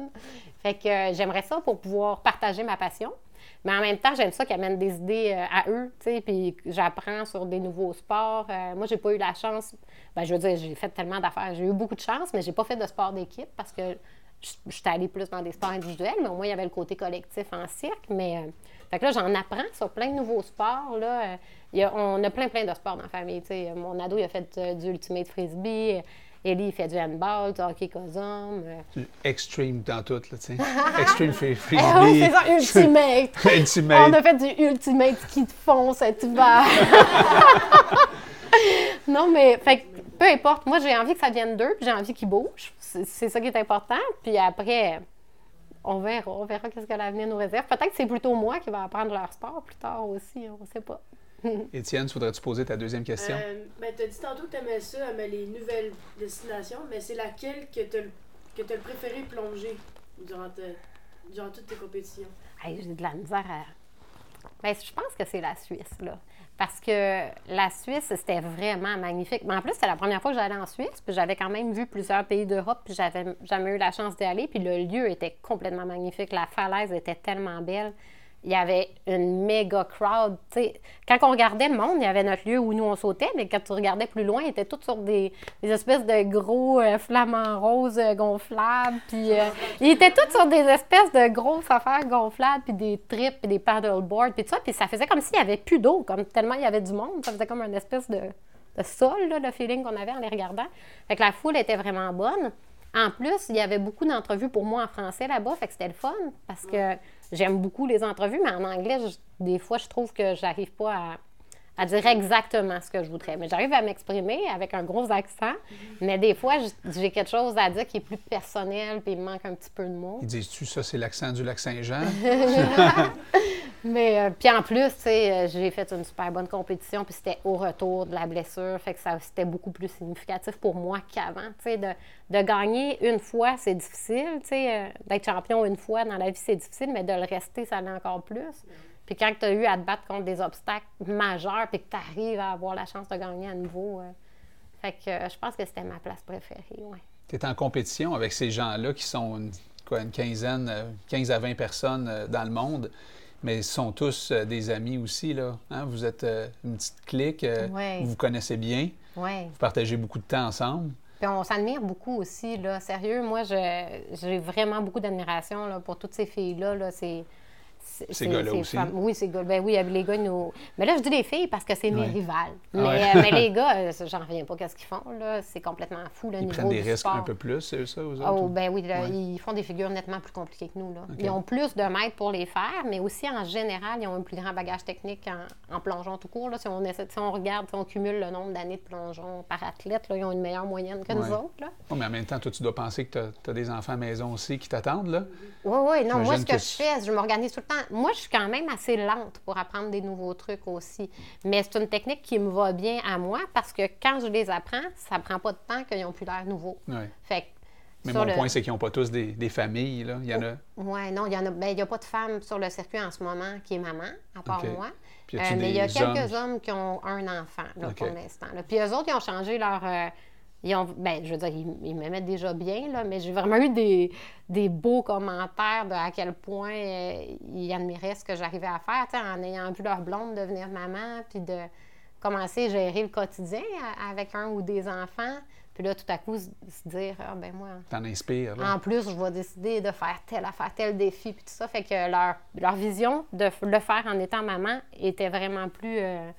Fait que euh, j'aimerais ça pour pouvoir partager ma passion. Mais en même temps, j'aime ça qu'ils amènent des idées euh, à eux, tu sais, puis j'apprends sur des nouveaux sports. Euh, moi, j'ai pas eu la chance, ben, je veux dire, j'ai fait tellement d'affaires, j'ai eu beaucoup de chance, mais j'ai pas fait de sport d'équipe parce que suis allée plus dans des sports individuels, mais au moins, il y avait le côté collectif en cirque. Mais, euh, fait que là, j'en apprends sur plein de nouveaux sports, là. Euh, on a plein, plein de sports dans la famille. Mon ado, il a fait du ultimate frisbee. Ellie, il fait du handball, du hockey cosum. euh. extreme dans tout, là, tu sais. Extreme free- frisbee. Eh oui, c'est ça, ultimate! Ultimate. On a fait du ultimate ski de fond cet hiver. non, mais fait que, peu importe. Moi, j'ai envie que ça vienne d'eux, puis j'ai envie qu'ils bougent. C'est ça qui est important. Puis après, on verra. On verra qu'est-ce que l'avenir nous réserve. Peut-être que c'est plutôt moi qui va apprendre leur sport plus tard aussi. On ne sait pas. Étienne, voudrais-tu poser ta deuxième question? Euh, ben, t'as dit tantôt que t'aimais ça, mais les nouvelles destinations, mais c'est laquelle que t'as le, que t'as le préféré plonger durant, toutes tes compétitions? Hey, j'ai de la misère à. Ben, je pense que c'est la Suisse, là. Parce que la Suisse, c'était vraiment magnifique. Mais en plus, c'était la première fois que j'allais en Suisse, puis j'avais quand même vu plusieurs pays d'Europe, puis j'avais jamais eu la chance d'y aller, puis le lieu était complètement magnifique. La falaise était tellement belle. Il y avait une méga crowd. Quand on regardait le monde, il y avait notre lieu où nous on sautait, mais quand tu regardais plus loin, ils étaient tous sur des, espèces de gros euh, flamants roses euh, gonflables. Euh, ils étaient tous sur des espèces de grosses affaires gonflables, puis des trips, puis des paddleboards, puis tout ça. Puis ça faisait comme s'il n'y avait plus d'eau, comme tellement il y avait du monde. Ça faisait comme une espèce de, de sol, là, le feeling qu'on avait en les regardant. Fait que la foule était vraiment bonne. En plus, il y avait beaucoup d'entrevues pour moi en français là-bas, fait que c'était le fun parce que j'aime beaucoup les entrevues, mais en anglais, je- des fois, je trouve que j'arrive pas à, à dire exactement ce que je voudrais. Mais j'arrive à m'exprimer avec un gros accent, mais des fois, j'ai quelque chose à dire qui est plus personnel, puis il me manque un petit peu de mots. Ils disent-tu ça, c'est l'accent du lac Saint-Jean? Mais euh, puis en plus, tu sais, euh, j'ai fait une super bonne compétition, puis c'était au retour de la blessure, fait que ça c'était beaucoup plus significatif pour moi qu'avant. Tu sais, de, de gagner une fois, c'est difficile, tu sais, euh, d'être champion une fois dans la vie, c'est difficile, mais de le rester, ça l'est encore plus. Puis quand tu as eu à te battre contre des obstacles majeurs, puis que tu arrives à avoir la chance de gagner à nouveau, euh, fait que je pense que c'était ma place préférée, ouais. Tu es en compétition avec ces gens-là qui sont une, quoi, une quinzaine, euh, 15 à 20 personnes dans le monde, mais ils sont tous euh, des amis aussi. Là, hein? Vous êtes euh, une petite clique, euh, Ouais. vous vous connaissez bien, Ouais. vous partagez beaucoup de temps ensemble. Puis on s'admire beaucoup aussi, là. Sérieux, moi, je- j'ai vraiment beaucoup d'admiration pour toutes ces filles-là. Là. C'est- Ces c'est- gars-là aussi. femmes- Oui, ces gars. Ben oui, les gars, nous. Mais là, je dis les filles parce que c'est mes Ouais. rivales. Mais, Ouais. euh, mais les gars, euh, j'en reviens pas qu'est-ce qu'ils font, là. C'est complètement fou, le Ils niveau prennent des du risques sport. un peu plus, c'est ça, aux autres? Oh, ben oui, là, Ouais. ils font des figures nettement plus compliquées que nous. Là. Ils ont plus de mètres pour les faire, mais aussi en général, ils ont un plus grand bagage technique en, en plongeon tout court. Là. Si, on essaie, si on regarde, si on cumule le nombre d'années de plongeon par athlète, là, ils ont une meilleure moyenne que nous autres. Là. Oh, mais en même temps, toi, tu dois penser que tu as, des enfants à la maison aussi qui t'attendent, là. Oui, oui, non, moi, ce que, que je fais, je m'organise tout le temps moi, je suis quand même assez lente pour apprendre des nouveaux trucs aussi. Mais c'est une technique qui me va bien à moi parce que quand je les apprends, ça prend pas de temps qu'ils ont plus l'air nouveau. Ouais. Fait que Mais mon le- point, c'est qu'ils n'ont pas tous des, des familles. Là. Il y en a. Ouais, non, il y en a. Ben, a pas de femme sur le circuit en ce moment qui est maman, à part moi. Puis Euh, mais il y a quelques hommes? hommes qui ont un enfant là, pour l'instant. Puis eux autres, ils ont changé leur. euh, ils ont, ben, je veux dire, ils, ils me mettent déjà bien, là, mais j'ai vraiment eu des, des beaux commentaires de à quel point euh, ils admiraient ce que j'arrivais à faire, en ayant vu leur blonde devenir maman, puis de commencer à gérer le quotidien avec un ou des enfants. Puis là, tout à coup, se dire, ah ben moi, T'en inspires. Là. en plus, je vais décider de faire telle affaire, tel défi, puis tout ça. Fait que leur, leur vision de le faire en étant maman était vraiment plus euh,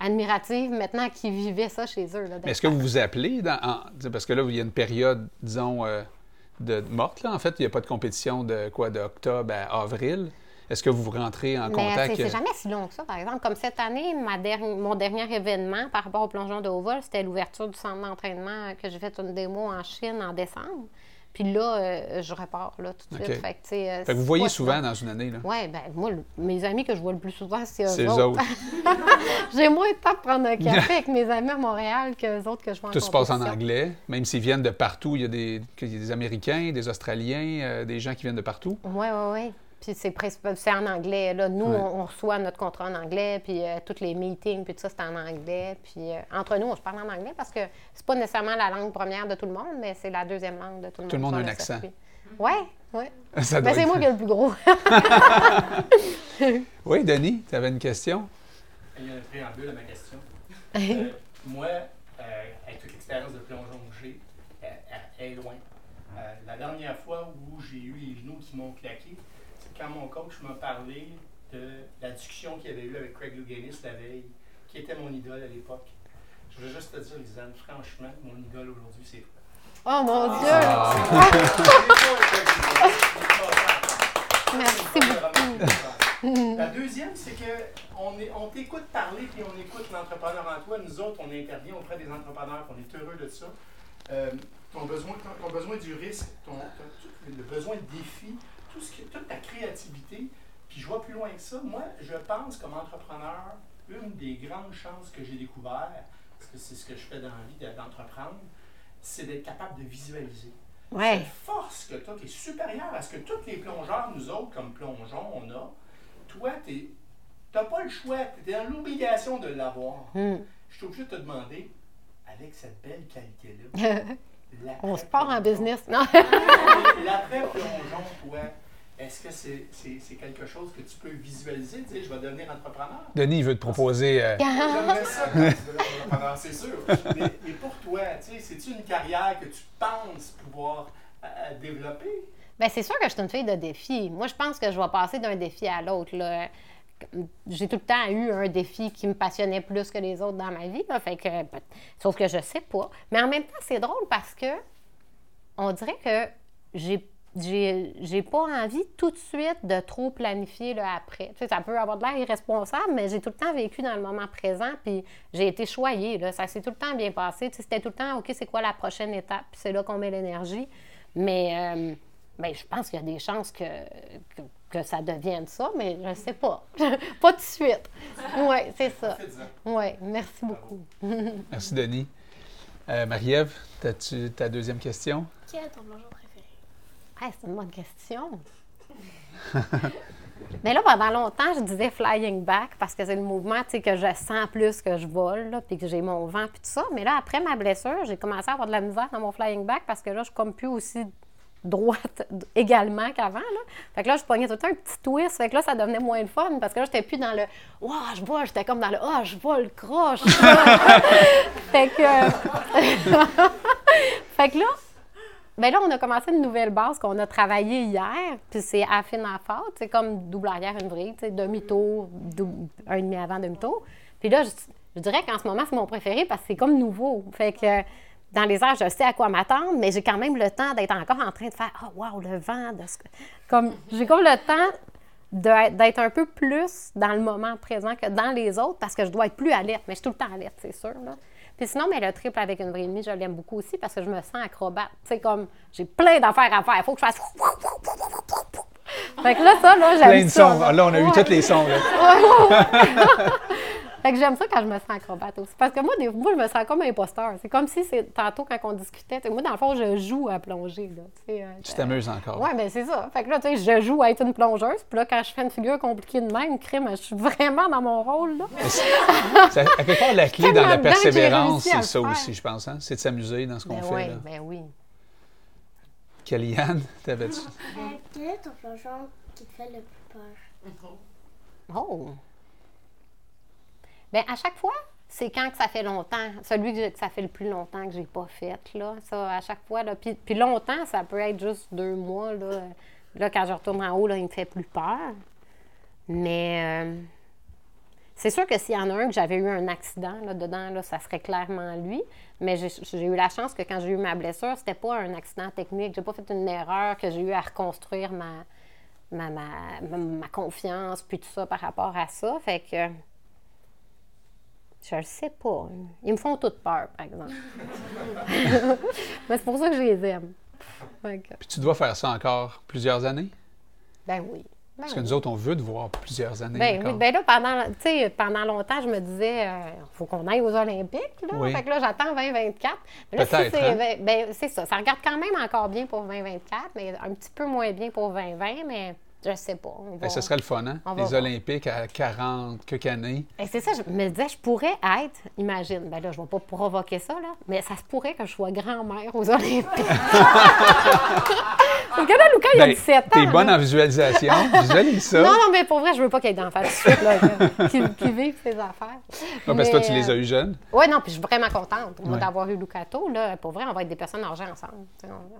admirative maintenant qu'ils vivaient ça chez eux. est-ce que vous vous appelez dans, en- parce que là, il y a une période, disons, euh, de morte, là. En fait, il n'y a pas de compétition de quoi, d'octobre à avril. Est-ce que vous rentrez en Mais contact? c'est- c'est jamais si long que ça, par exemple. Comme cette année, ma derni- mon dernier événement par rapport au plongeon de haut vol, c'était l'ouverture du centre d'entraînement que j'ai fait une démo en Chine en décembre. Puis là, euh, je repars là, tout de suite. Fait que, euh, Fait que vous voyez souvent dans une année, là? Oui, ben moi, le- mes amis que je vois le plus souvent, c'est eux C'est eux autres. J'ai moins de temps de prendre un café avec mes amis à Montréal que les autres que je vois en Tout se passe en anglais, même s'ils viennent de partout. Il y a des, qu'il y a des Américains, des Australiens, euh, des gens qui viennent de partout. Oui, oui, oui. Puis c'est en anglais. Là. Nous, Ouais. on, on reçoit notre contrat en anglais, puis euh, tous les meetings, puis tout ça, c'est en anglais. Puis euh, entre nous, on se parle en anglais parce que c'est pas nécessairement la langue première de tout le monde, mais c'est la deuxième langue de tout le monde. Tout le monde a un accent. Oui, oui. Doit c'est être- moi qui ai le plus gros. Oui, Denis, tu avais une question? Il y a un préambule à ma question. Euh, moi, euh, avec toute l'expérience de plongeon que j'ai, elle, est loin. Euh, la dernière fois où j'ai eu les genoux qui m'ont claqué, quand mon coach m'a parlé de la discussion qu'il avait eue avec Craig Louganis la veille, qui était mon idole à l'époque. Je veux juste te dire, Lisanne, franchement, mon idole aujourd'hui, c'est toi. Oh mon Dieu! Ah. Merci beaucoup. La deuxième, c'est que on, est- on t'écoute parler puis on écoute l'entrepreneur en toi. Nous autres, on intervient auprès des entrepreneurs, on est heureux de ça. Euh, ton, besoin, ton, ton besoin du risque, ton, le besoin de défi, tout ce qui, toute ta créativité. Puis je vois plus loin que ça. Moi, je pense comme entrepreneur, une des grandes chances que j'ai découvert, parce que c'est ce que je fais dans la vie de- d'entreprendre, c'est d'être capable de visualiser. Ouais. Cette force que tu as, qui est supérieure à ce que tous les plongeurs, nous autres, comme plongeons, on a, toi, tu n'as pas le choix, tu es dans l'obligation de l'avoir. Hmm. Je suis obligé de te demander, avec cette belle qualité-là, On se part en business. Non. l'après-plongeon, toi, est-ce que c'est c'est- c'est quelque chose que tu peux visualiser? Tu sais, je vais devenir entrepreneur. Denis, il veut te proposer. euh, J'aimerais ça quand tu deviens entrepreneur, c'est sûr. Mais, mais pour toi, tu sais, c'est-tu une carrière que tu penses pouvoir euh, développer? Bien, c'est sûr que je suis une fille de défi. Moi, je pense que je vais passer d'un défi à l'autre. J'ai tout le temps eu un défi qui me passionnait plus que les autres dans ma vie. que, sauf que je sais pas. Mais en même temps, c'est drôle parce que on dirait que j'ai j'ai pas envie tout de suite de trop planifier le après. Ça peut avoir de l'air irresponsable, mais j'ai tout le temps vécu dans le moment présent, puis j'ai été choyée. Ça s'est tout le temps bien passé. C'était tout le temps, OK, c'est quoi la prochaine étape? C'est là qu'on met l'énergie. Mais euh, ben, je pense qu'il y a des chances que, que ça devienne ça, mais je ne sais pas. pas tout de suite. Oui, c'est ça. Oui, merci beaucoup. Merci, Denis. Euh, Marie-Ève, as-tu ta deuxième question? Quel est ton plongeon préféré? Hey, c'est une bonne question. Mais là, pendant longtemps, je disais flying back parce que c'est le mouvement que je sens plus que je vole, là, puis que j'ai mon vent, puis tout ça. Mais là, après ma blessure, j'ai commencé à avoir de la misère dans mon flying back parce que là, je suis comme plus aussi droite également qu'avant. Là. Fait que là, je pognais tout le temps un petit twist. Fait que là, ça devenait moins le fun parce que là, j'étais plus dans le « Wow, je vole », j'étais comme dans le « Ah, je vole croche ». fait que... fait que là, ben là, on a commencé une nouvelle base qu'on a travaillée hier, puis c'est à fin à fort, c'est comme double arrière, une vrille, demi-tour, un demi avant, demi-tour. Puis là, je, je dirais qu'en ce moment, c'est mon préféré parce que c'est comme nouveau. Fait que dans les airs, je sais à quoi m'attendre, mais j'ai quand même le temps d'être encore en train de faire « Ah, wow, le vent! De ce... Comme, j'ai comme le temps d'être un peu plus dans le moment présent que dans les autres parce que je dois être plus alerte, mais je suis tout le temps alerte, c'est sûr. Là. Puis sinon, mais le triple avec une vraie ennemie, je l'aime beaucoup aussi parce que je me sens acrobate. Tu sais, comme j'ai plein d'affaires à faire. Il faut que je fasse. Fait que là, ça, là, j'aime Plein de sons. Ah, Là, on a eu tous les sons. Là. Fait que j'aime ça quand je me sens acrobate aussi. Parce que moi, des, moi je me sens comme imposteur. C'est comme si, c'est tantôt, quand on discutait, moi, dans le fond, je joue à plonger. Là, tu euh, Tu t'amuses encore. Oui, ben c'est ça. Fait que là, tu sais, je joue à être une plongeuse. Puis là, quand je fais une figure compliquée de même, crime, je suis vraiment dans mon rôle, là. Ça- à quelque part, la clé dans la persévérance, c'est ça faire. aussi, je pense. hein? C'est de s'amuser dans ce qu'on Ben fait. oui, là. ben oui. Kellyanne, t'avais-tu? Quel est ton plongeon qui te fait le plus peur? Oh! Bien, à chaque fois, c'est quand que ça fait longtemps. Celui que, ça fait le plus longtemps que j'ai pas fait, là. Ça, à chaque fois, là. Puis, longtemps, ça peut être juste deux mois, là. Là, quand je retourne en haut, là, il me fait plus peur. Mais euh, c'est sûr que s'il y en a un que j'avais eu un accident là, dedans, là, ça serait clairement lui. Mais j'ai j'ai eu la chance que quand j'ai eu ma blessure, c'était pas un accident technique. J'ai pas fait une erreur que j'ai eu à reconstruire ma, ma, ma, ma- ma confiance, puis tout ça par rapport à ça. Fait que. Je le sais pas. Ils me font toutes peur, par exemple. Mais c'est pour ça que je les aime. Puis tu dois faire ça encore plusieurs années? ben oui. Ben Parce que oui. nous autres, on veut te voir plusieurs années Ben, oui, ben là, pendant, tu sais, pendant longtemps, je me disais, il faut qu'on aille aux Olympiques. Là. Oui. Fait que là, j'attends 2024. Mais là, si Peut-être, c'est, hein? ben, c'est ça. Ça regarde quand même encore bien pour 2024, mais un petit peu moins bien pour 2020, mais je sais pas. Va- Ben, ce serait le fun, hein? On Les voir. Olympiques à 40 quelques années. Et c'est ça, je me disais, je pourrais être, imagine, ben là, je vais pas provoquer ça, là, mais ça se pourrait que je sois grand-mère aux Olympiques. Là, Lucas, il a Ben, 17 ans. T'es bonne là. en visualisation. Visualise ça. Non, non, mais pour vrai, je veux pas qu'il y ait d'enfants tout de suite, là, qui, qui vivent ses affaires. Ah, parce que toi, Mais, tu les as euh, eu jeunes. Oui, non, puis je suis vraiment contente, moi, Ouais. d'avoir eu Lucato. Là, pour vrai, on va être des personnes âgées ensemble.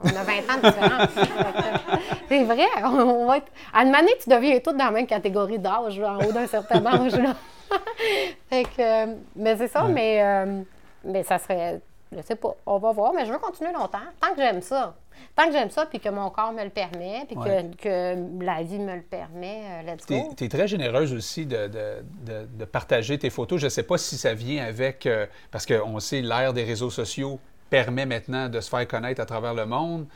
On a 20 ans de différence. C'est vrai, on va être... À une année, tu deviens toutes dans la même catégorie d'âge, en haut d'un certain âge. Là. fait que, euh, mais c'est ça, mais, euh, mais ça serait... Je sais pas, on va voir, mais je veux continuer longtemps, tant que j'aime ça. Tant que j'aime ça, puis que mon corps me le permet, puis que- Ouais. que, la vie me le permet, euh, let's go. Tu es, très généreuse aussi de, de- de- de partager tes photos. Je ne sais pas si ça vient avec, euh, parce qu'on sait, l'ère des réseaux sociaux permet maintenant de se faire connaître à travers le monde.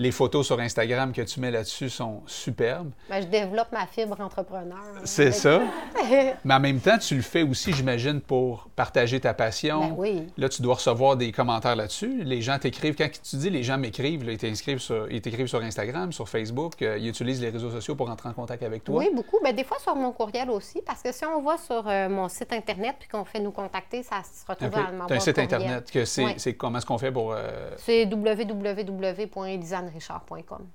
Les photos sur Instagram que tu mets là-dessus sont superbes. Ben, je développe ma fibre entrepreneur. C'est ça. Mais en même temps, tu le fais aussi, j'imagine, pour partager ta passion. Ben oui. Là, tu dois recevoir des commentaires là-dessus. Les gens t'écrivent. Quand tu dis les gens m'écrivent, ils sur, t'écrivent sur Instagram, sur Facebook. euh, ils utilisent les réseaux sociaux pour entrer en contact avec toi. Oui, beaucoup. Ben, des fois sur mon courriel aussi, parce que si on va sur euh, mon site Internet puis qu'on fait nous contacter, ça se retrouve Ok. dans ma T'as un boîte site courriel. Internet. Que c'est, Oui. c'est comment est-ce qu'on fait pour. euh, C'est www.elisanerichard.com.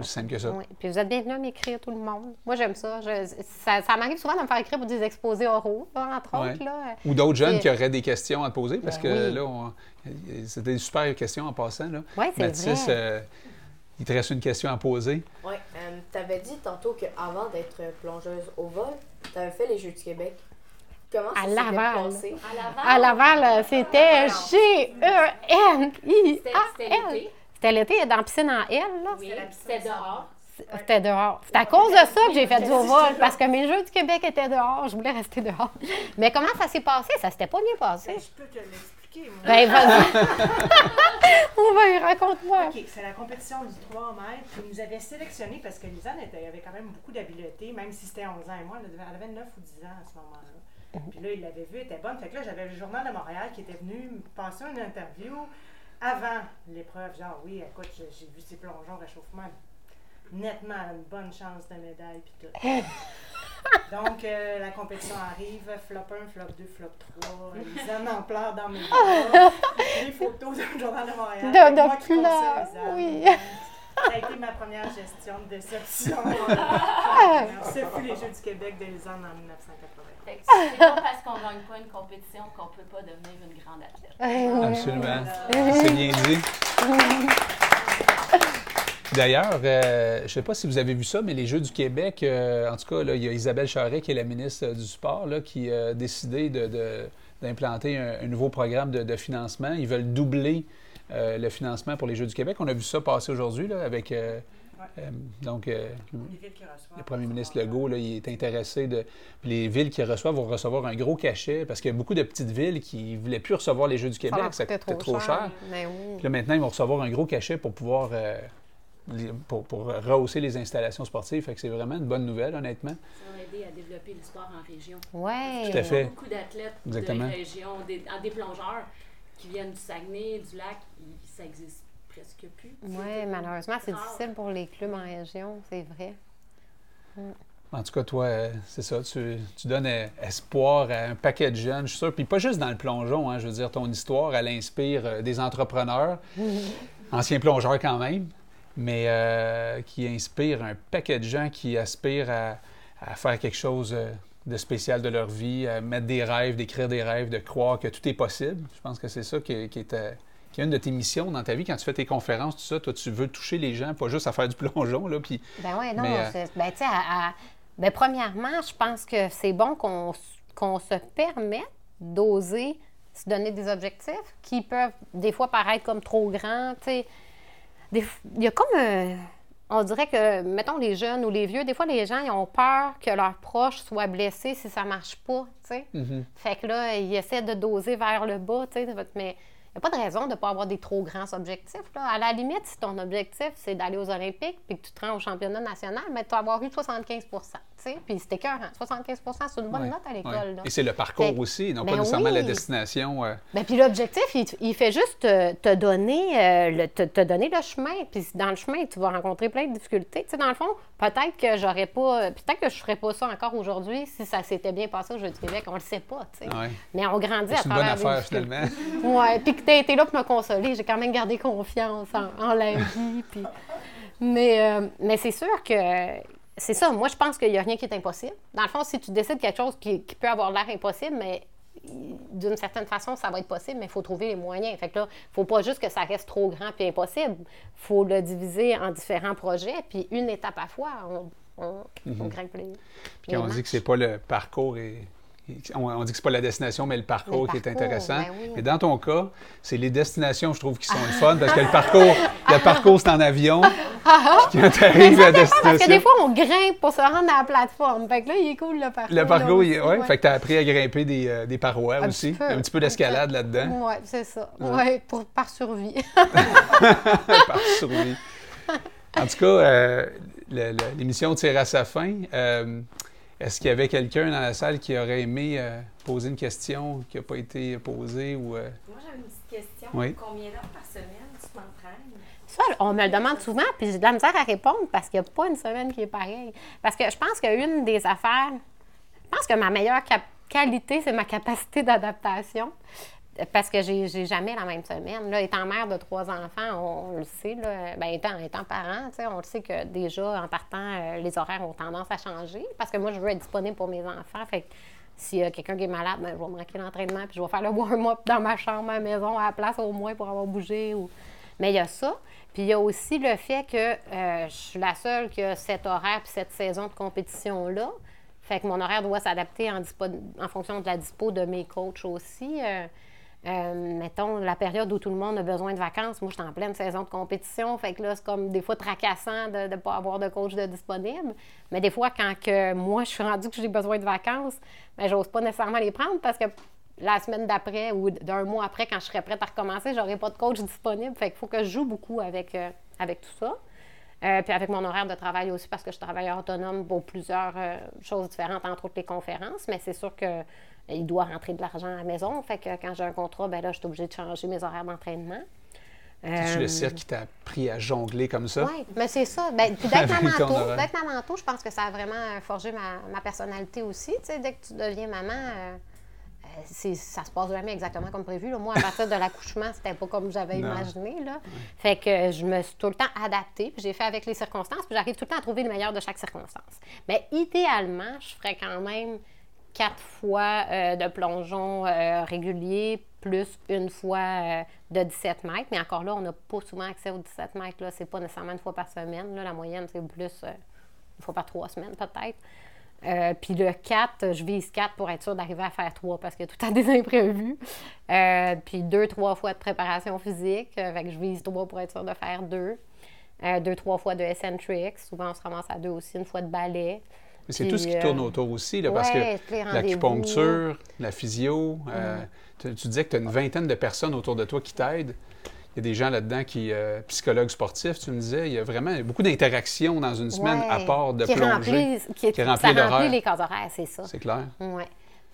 aussi simple que ça. Oui. Puis vous êtes bienvenus à m'écrire, tout le monde. Moi, j'aime ça. Je- ça. ça m'arrive souvent de me faire écrire pour des exposés oraux, là, entre Ouais. autres. Là. Ou d'autres jeunes qui auraient des questions à te poser, parce Ben que oui. là, on- c'était des super questions en passant. Là. Ouais, c'est Mathis, vrai. euh, il te reste une question à poser. Ouais, euh, t'avais dit tantôt qu'avant d'être plongeuse au vol, t'avais fait les Jeux du Québec. Comment ça À s'était Laval. passé? À Laval, euh, c'était G-E-N-I-A-L. C'était l'été. Dans la piscine en L, là. Oui, c'était dehors. C'était dehors. C'est à cause de ça que j'ai fait du vol, parce que mes Jeux du Québec étaient dehors. Je voulais rester dehors. Mais comment ça s'est passé? Ça s'était pas bien passé. Je peux te l'expliquer, moi. Ben, vas-y. On va y raconte-moi. OK, c'est la compétition du 3 mètres. Puis ils nous avaient sélectionnés parce que Lisanne était, avait quand même beaucoup d'habileté, même si c'était 11 ans et moi, elle avait 9 ou 10 ans à ce moment-là. Puis là, il l'avait vue, elle était bonne. Fait que là, j'avais le Journal de Montréal qui était venu me passer une interview avant l'épreuve. Genre, oui, écoute, j'ai vu ses plongeons, réchauffement, nettement une bonne chance de médaille, puis tout. Donc, euh, la compétition arrive, flop 1, flop 2, flop 3. Lisanne en pleure dans mes bras. Les photos du Journal de Montréal. De- de moi qui Lisanne. oui. Ça a été ma première gestion de déception. Ce fut les Jeux du Québec de Lisanne en 1980. Fait que c'est pas parce qu'on gagne pas une compétition qu'on peut pas devenir une grande athlète. Absolument. C'est bien dit. D'ailleurs, euh, je ne sais pas si vous avez vu ça, mais les Jeux du Québec, euh, en tout cas, là, il y a Isabelle Charret, qui est la ministre du Sport, là, qui a décidé de- de- d'implanter un, un nouveau programme de, de financement. Ils veulent doubler euh, le financement pour les Jeux du Québec. On a vu ça passer aujourd'hui là, avec. euh, euh, donc, euh, Les villes qui reçoivent. le premier ministre Legault, là, il est intéressé de. puis les villes qui reçoivent vont recevoir un gros cachet parce qu'il y a beaucoup de petites villes qui ne voulaient plus recevoir les Jeux du Québec. Ça coûtait trop cher. Mais oui. Puis là, maintenant, ils vont recevoir un gros cachet pour pouvoir euh, pour, pour rehausser les installations sportives. Fait que c'est vraiment une bonne nouvelle, honnêtement. Ça va aider à développer le sport en région. Ouais. Tout à fait. Il y a beaucoup d'athlètes de région, des, en- des plongeurs qui viennent du Saguenay, du lac, ça existe presque plus. Oui, malheureusement, c'est difficile pour les clubs en région, c'est vrai. En tout cas, toi, euh, c'est ça, tu, tu donnes euh, espoir à un paquet de jeunes, je suis sûr. Puis pas juste dans le plongeon, hein, je veux dire, ton histoire, elle inspire euh, des entrepreneurs, anciens plongeurs quand même, mais euh, qui inspire un paquet de gens qui aspirent à, à faire quelque chose de spécial de leur vie, à mettre des rêves, d'écrire des rêves, de croire que tout est possible. Je pense que c'est ça qui, qui est, euh, qui est une de tes missions dans ta vie. Quand tu fais tes conférences, tout ça, toi, tu veux toucher les gens, pas juste à faire du plongeon, là, puis... Ben oui, non, Mais, euh, ben tu sais, à- à- ben, premièrement, je pense que c'est bon qu'on se permette d'oser se donner des objectifs qui peuvent des fois paraître comme trop grands, tu sais. Des Il y a comme un- On dirait que, mettons, les jeunes ou les vieux, des fois, les gens, ils ont peur que leurs proches soient blessés si ça marche pas, tu sais. Mhm. Fait que là, ils essaient de doser vers le bas, tu sais. Mais n'y a pas de raison de ne pas avoir des trop grands objectifs. Là. À la limite, si ton objectif, c'est d'aller aux Olympiques puis que tu te rends au championnat national, mais tu vas avoir eu 75 tu sais. Puis c'était cœur, 75% c'est une bonne Ouais, note à l'école. Et c'est le parcours Fait- aussi, non Ben pas nécessairement la oui. destination. euh, Ben, puis l'objectif, il, il fait juste te, te donner, euh, le, te, te donner le chemin. Puis dans le chemin, tu vas rencontrer plein de difficultés. Tu sais, dans le fond, peut-être que j'aurais pas. Peut-être que je ferais pas ça encore aujourd'hui si ça s'était bien passé au Jeux du Québec. On le sait pas, ouais. Mais on grandit à C'est une bonne travers affaire, finalement. Ouais, puis que tu été là pour me consoler. J'ai quand même gardé confiance en, en la vie. puis- Mais, euh, mais c'est sûr que c'est ça. Moi, je pense qu'il n'y a rien qui est impossible. Dans le fond, si tu décides quelque chose qui, qui peut avoir l'air impossible, mais d'une certaine façon, ça va être possible, mais il faut trouver les moyens. Fait que là, il ne faut pas juste que ça reste trop grand puis impossible. Il faut le diviser en différents projets, puis une étape à fois, on, on, on Mhm. grimpe les, Puis les on dit que c'est pas le parcours et. On, dit que c'est pas la destination, mais le parcours Le qui est intéressant. ben oui. Mais dans ton cas, c'est les destinations, je trouve, qui sont le fun, parce que le parcours, le parcours, c'est en avion. Quand tu arrives à la Parce que des destination. fois, on grimpe pour se rendre à la plateforme. Fait que là, il est cool le parcours. Le parcours, ouais, ouais. fait que tu as appris à grimper des, euh, des parois Un aussi. peu. Un petit peu d'escalade là-dedans. Oui, c'est ça. Ouais. Ouais, pour, par survie. par survie. En tout cas, euh, l'émission tire à sa fin. Euh, Est-ce qu'il y avait quelqu'un dans la salle qui aurait aimé euh, poser une question qui n'a pas été posée ou euh, Moi, j'avais une petite question. Oui. Combien d'heures par semaine tu t'entraînes? Ça, on me le demande souvent, puis j'ai de la misère à répondre parce qu'il n'y a pas une semaine qui est pareille. Parce que je pense qu'une des affaires, je pense que ma meilleure cap- qualité, c'est ma capacité d'adaptation. Parce que j'ai jamais la même semaine. Là, étant mère de trois enfants, on, le sait, là, ben, étant, étant parent, on le sait que déjà, en partant, euh, les horaires ont tendance à changer. Parce que moi, je veux être disponible pour mes enfants. Fait que s'il y a quelqu'un qui est malade, ben, je vais manquer l'entraînement, puis je vais faire le warm-up dans ma chambre, à la maison, à la place au moins pour avoir bougé. Ou... Mais il y a ça. Puis il y a aussi le fait que euh, je suis la seule qui a cet horaire puis cette saison de compétition-là. Fait que mon horaire doit s'adapter en, en fonction de la dispo de mes coachs aussi. Euh, euh, mettons, la période où tout le monde a besoin de vacances, moi, je suis en pleine saison de compétition. Fait que là, c'est comme des fois tracassant de ne pas avoir de coach de disponible. Mais des fois, quand que moi, je suis rendue que j'ai besoin de vacances, ben, j'ose pas nécessairement les prendre parce que la semaine d'après ou d'un mois après, quand je serai prête à recommencer, j'aurai pas de coach disponible. Fait qu'il faut que je joue beaucoup avec, euh, avec tout ça. Euh, puis avec mon horaire de travail aussi, parce que je suis travailleur autonome pour plusieurs choses différentes, entre autres les conférences. Mais c'est sûr que il doit rentrer de l'argent à la maison. Fait que quand j'ai un contrat, ben là, je suis obligée de changer mes horaires d'entraînement. C'est-tu Euh, le cirque qui t'a appris à jongler comme ça? Oui, mais c'est ça. Ben, puis d'être maman d'être maman tôt, je pense que ça a vraiment euh, forgé ma, ma personnalité aussi. Tu sais, dès que tu deviens maman, euh, euh, c'est- ça se passe jamais exactement comme prévu. là. Moi, à partir de l'accouchement, c'était pas comme j'avais imaginé. Là. Fait que je me suis tout le temps adaptée, puis j'ai fait avec les circonstances, puis j'arrive tout le temps à trouver le meilleur de chaque circonstance. Mais idéalement, je ferais quand même quatre fois euh, de plongeon euh, régulier, plus une fois euh, de 17 mètres. Mais encore là, on n'a pas souvent accès aux 17 mètres. Là. C'est pas nécessairement une fois par semaine. Là. La moyenne, c'est plus une fois par trois semaines, peut-être. Puis le 4, je vise 4 pour être sûr d'arriver à faire 3 parce a tout temps des imprévus. Puis 2, 3 fois de préparation physique. Fait que je vise 3 pour être sûr de faire 2. 2, 3 fois de eccentrics. Souvent, on se ramasse à 2 aussi, une fois de ballet. Mais c'est tout ce qui euh, tourne autour aussi, là, parce que l'acupuncture, la physio, euh, Mm. tu, tu disais que tu as une vingtaine de personnes autour de toi qui t'aident. il y a des gens là-dedans qui, euh, psychologues sportifs, tu me disais, il y a vraiment beaucoup d'interactions dans une semaine à part de qui plonger. Remplit, qui, qui ça remplit les cases horaires, c'est ça. C'est clair. Ouais.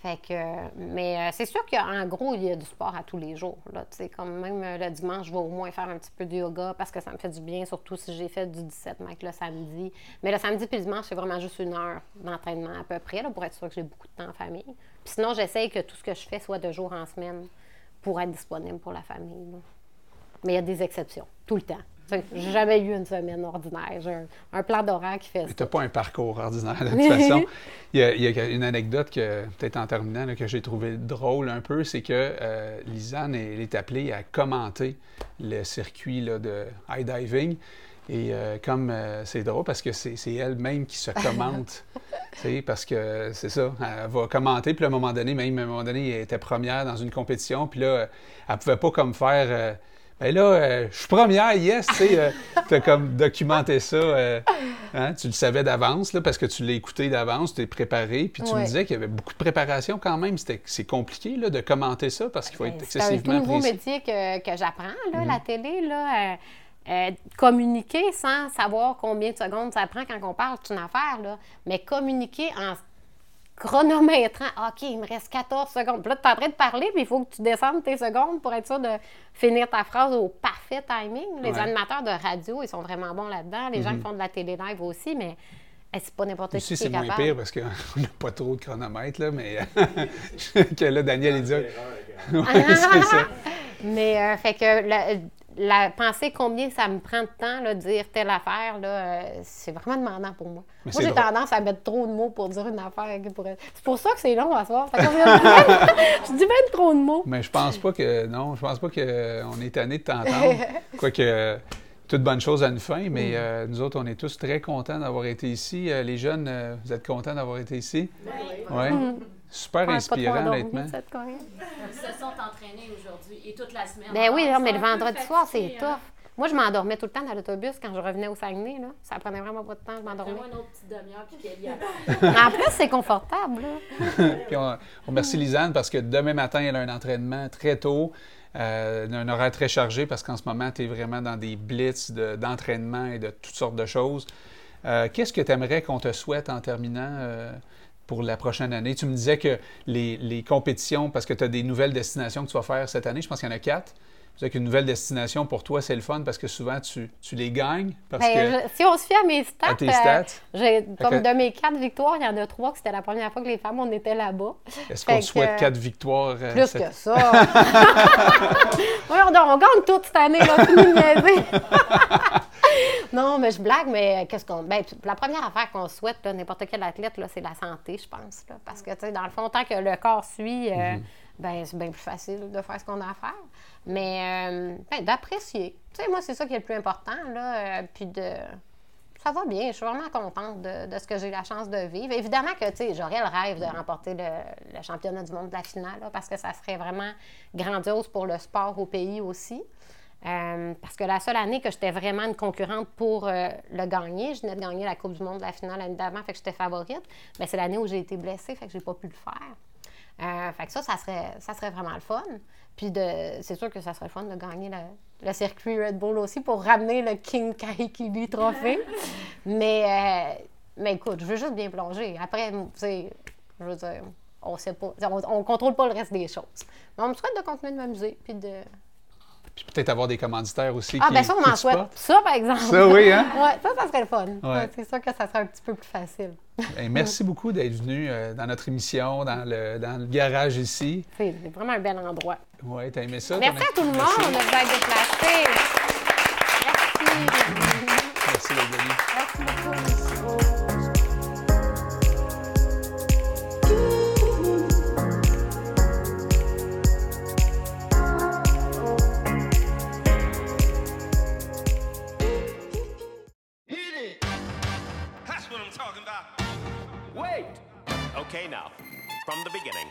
Fait que, mais euh, c'est sûr qu'en gros, il y a du sport à tous les jours. Là. Comme même euh, le dimanche, je vais au moins faire un petit peu de yoga parce que ça me fait du bien, surtout si j'ai fait du 17 mètres le samedi. Mais le samedi puis le dimanche, c'est vraiment juste une heure d'entraînement à peu près là, pour être sûr que j'ai beaucoup de temps en famille. Puis sinon, j'essaye que tout ce que je fais soit de jour en semaine pour être disponible pour la famille. Mais il y a des exceptions, tout le temps. J'ai jamais eu une semaine ordinaire. J'ai un, un plan d'horaire qui fait ça. tu n'as pas un parcours ordinaire, de toute façon. Il y, a, il y a une anecdote, que peut-être en terminant, là, que j'ai trouvé drôle un peu, c'est que euh, Lisanne, elle est appelée à commenter le circuit là, de high diving. Et euh, comme euh, c'est drôle parce que c'est elle-même qui se commente. parce que c'est ça, elle va commenter, puis à un moment donné, même à un moment donné, elle était première dans une compétition, puis là, elle pouvait pas comme faire. Euh, ben là, euh, je suis première, yes, tu sais, tu as comme documenté ça, euh, hein, tu le savais d'avance, là, parce que tu l'as écouté d'avance, tu t'es préparé, puis tu me disais qu'il y avait beaucoup de préparation quand même, C'était- c'est compliqué là, de commenter ça, parce qu'il faut être Ben, C'est un tout excessivement nouveau métier que, que j'apprends, là, Mhm. la télé. Là, euh, euh, communiquer sans savoir combien de secondes ça prend quand on parle, c'est une affaire. Là. Mais communiquer en chronométrant, OK, il me reste 14 secondes. Puis là, tu es en train de parler, puis il faut que tu descendes tes secondes pour être sûr de finir ta phrase au parfait timing. Les Ouais. animateurs de radio, ils sont vraiment bons là-dedans. Les gens Mhm. qui font de la télé live aussi, mais eh, c'est pas n'importe qui c'est est moins capable. pire parce qu'on n'a pas trop de chronomètre, là, mais que là, Daniel, il dit. Ouais, c'est ça. Mais euh, fait que la, la penser combien ça me prend de temps là, de dire telle affaire, là, euh, c'est vraiment demandant pour moi. Mais moi, j'ai tendance à mettre trop de mots pour dire une affaire. qui pourrait- C'est pour ça que c'est long à soir. Fait je dis même trop de mots. Mais je pense pas que. Non, je pense pas qu'on est tanné de t'entendre. Quoique. Toute bonne chose a une fin, mais Mm. euh, nous autres, on est tous très contents d'avoir été ici. Euh, les jeunes, euh, vous êtes contents d'avoir été ici? Oui. Mm. Super Ouais, inspirant, honnêtement. cette. Ils se sont entraînés aujourd'hui et toute la semaine. Ben oui, non, mais le vendredi soir, c'est tough. Moi, je m'endormais tout le temps dans l'autobus quand je revenais au Saguenay. Là. Ça prenait vraiment pas de temps, je m'endormais. Fais-moi une autre petite demi-heure puis en plus, c'est confortable. Puis on, on remercie Lisanne parce que demain matin, elle a un entraînement très tôt, euh, un horaire très chargé parce qu'en ce moment, tu es vraiment dans des blitz de- d'entraînement et de toutes sortes de choses. Euh, Qu'est-ce que tu aimerais qu'on te souhaite en terminant euh, pour la prochaine année? Tu me disais que les, les compétitions, parce que tu as des nouvelles destinations que tu vas faire cette année, je pense qu'il y en a quatre. Tu disais qu'une nouvelle destination pour toi, c'est le fun parce que souvent, tu, tu les gagnes. Parce Ben, que... je- si on se fie à mes stats, À tes euh, stats? j'ai- comme de mes quatre victoires, il y en a trois que c'était la première fois que les femmes, on était là-bas. Est-ce Fait qu'on te souhaite euh, quatre victoires? euh, Plus cette- que ça. Voyons donc, on gagne toute cette année, là. non, mais je blague, mais qu'est-ce qu'on. Ben, la première affaire qu'on souhaite, n'importe quel athlète, là, c'est la santé, je pense. là. parce que, tu sais, dans le fond, tant que le corps suit, euh, Mhm. ben, c'est bien plus facile de faire ce qu'on a à faire. Mais euh, ben, d'apprécier. Tu sais, moi, c'est ça qui est le plus important, là. euh, puis de. Ça va bien, je suis vraiment contente de, de ce que j'ai la chance de vivre. Évidemment que, tu sais, j'aurais le rêve de remporter le, le championnat du monde de la finale, là, parce que ça serait vraiment grandiose pour le sport au pays aussi. Euh, parce que la seule année que j'étais vraiment une concurrente pour euh, le gagner, je venais de gagner la Coupe du monde de la finale l'année d'avant, fait que j'étais favorite, mais c'est l'année où j'ai été blessée, fait que j'ai pas pu le faire. Euh, fait que ça, ça serait, ça serait vraiment le fun. Puis de, c'est sûr que ça serait le fun de gagner le, le circuit Red Bull aussi pour ramener le King Kaikili Trophée. mais, mais écoute, je veux juste bien plonger. Après, tu sais, je veux dire, on sait pas, on, on contrôle pas le reste des choses. Mais on me souhaite de continuer de m'amuser puis de... Puis peut-être avoir des commanditaires aussi Ah, qui ben ça, on te souhaite. Ça, par exemple. Ça, oui, hein? ouais, ça, ça serait le fun. Ouais. C'est sûr que ça serait un petit peu plus facile. Ben, merci beaucoup d'être venu euh, dans notre émission, dans le, dans le garage ici. C'est vraiment un bel endroit. Oui, t'as aimé ça? Merci à tout le monde de vous être déplacés. Merci. Merci, les amis. Merci beaucoup. Okay, now, from the beginning.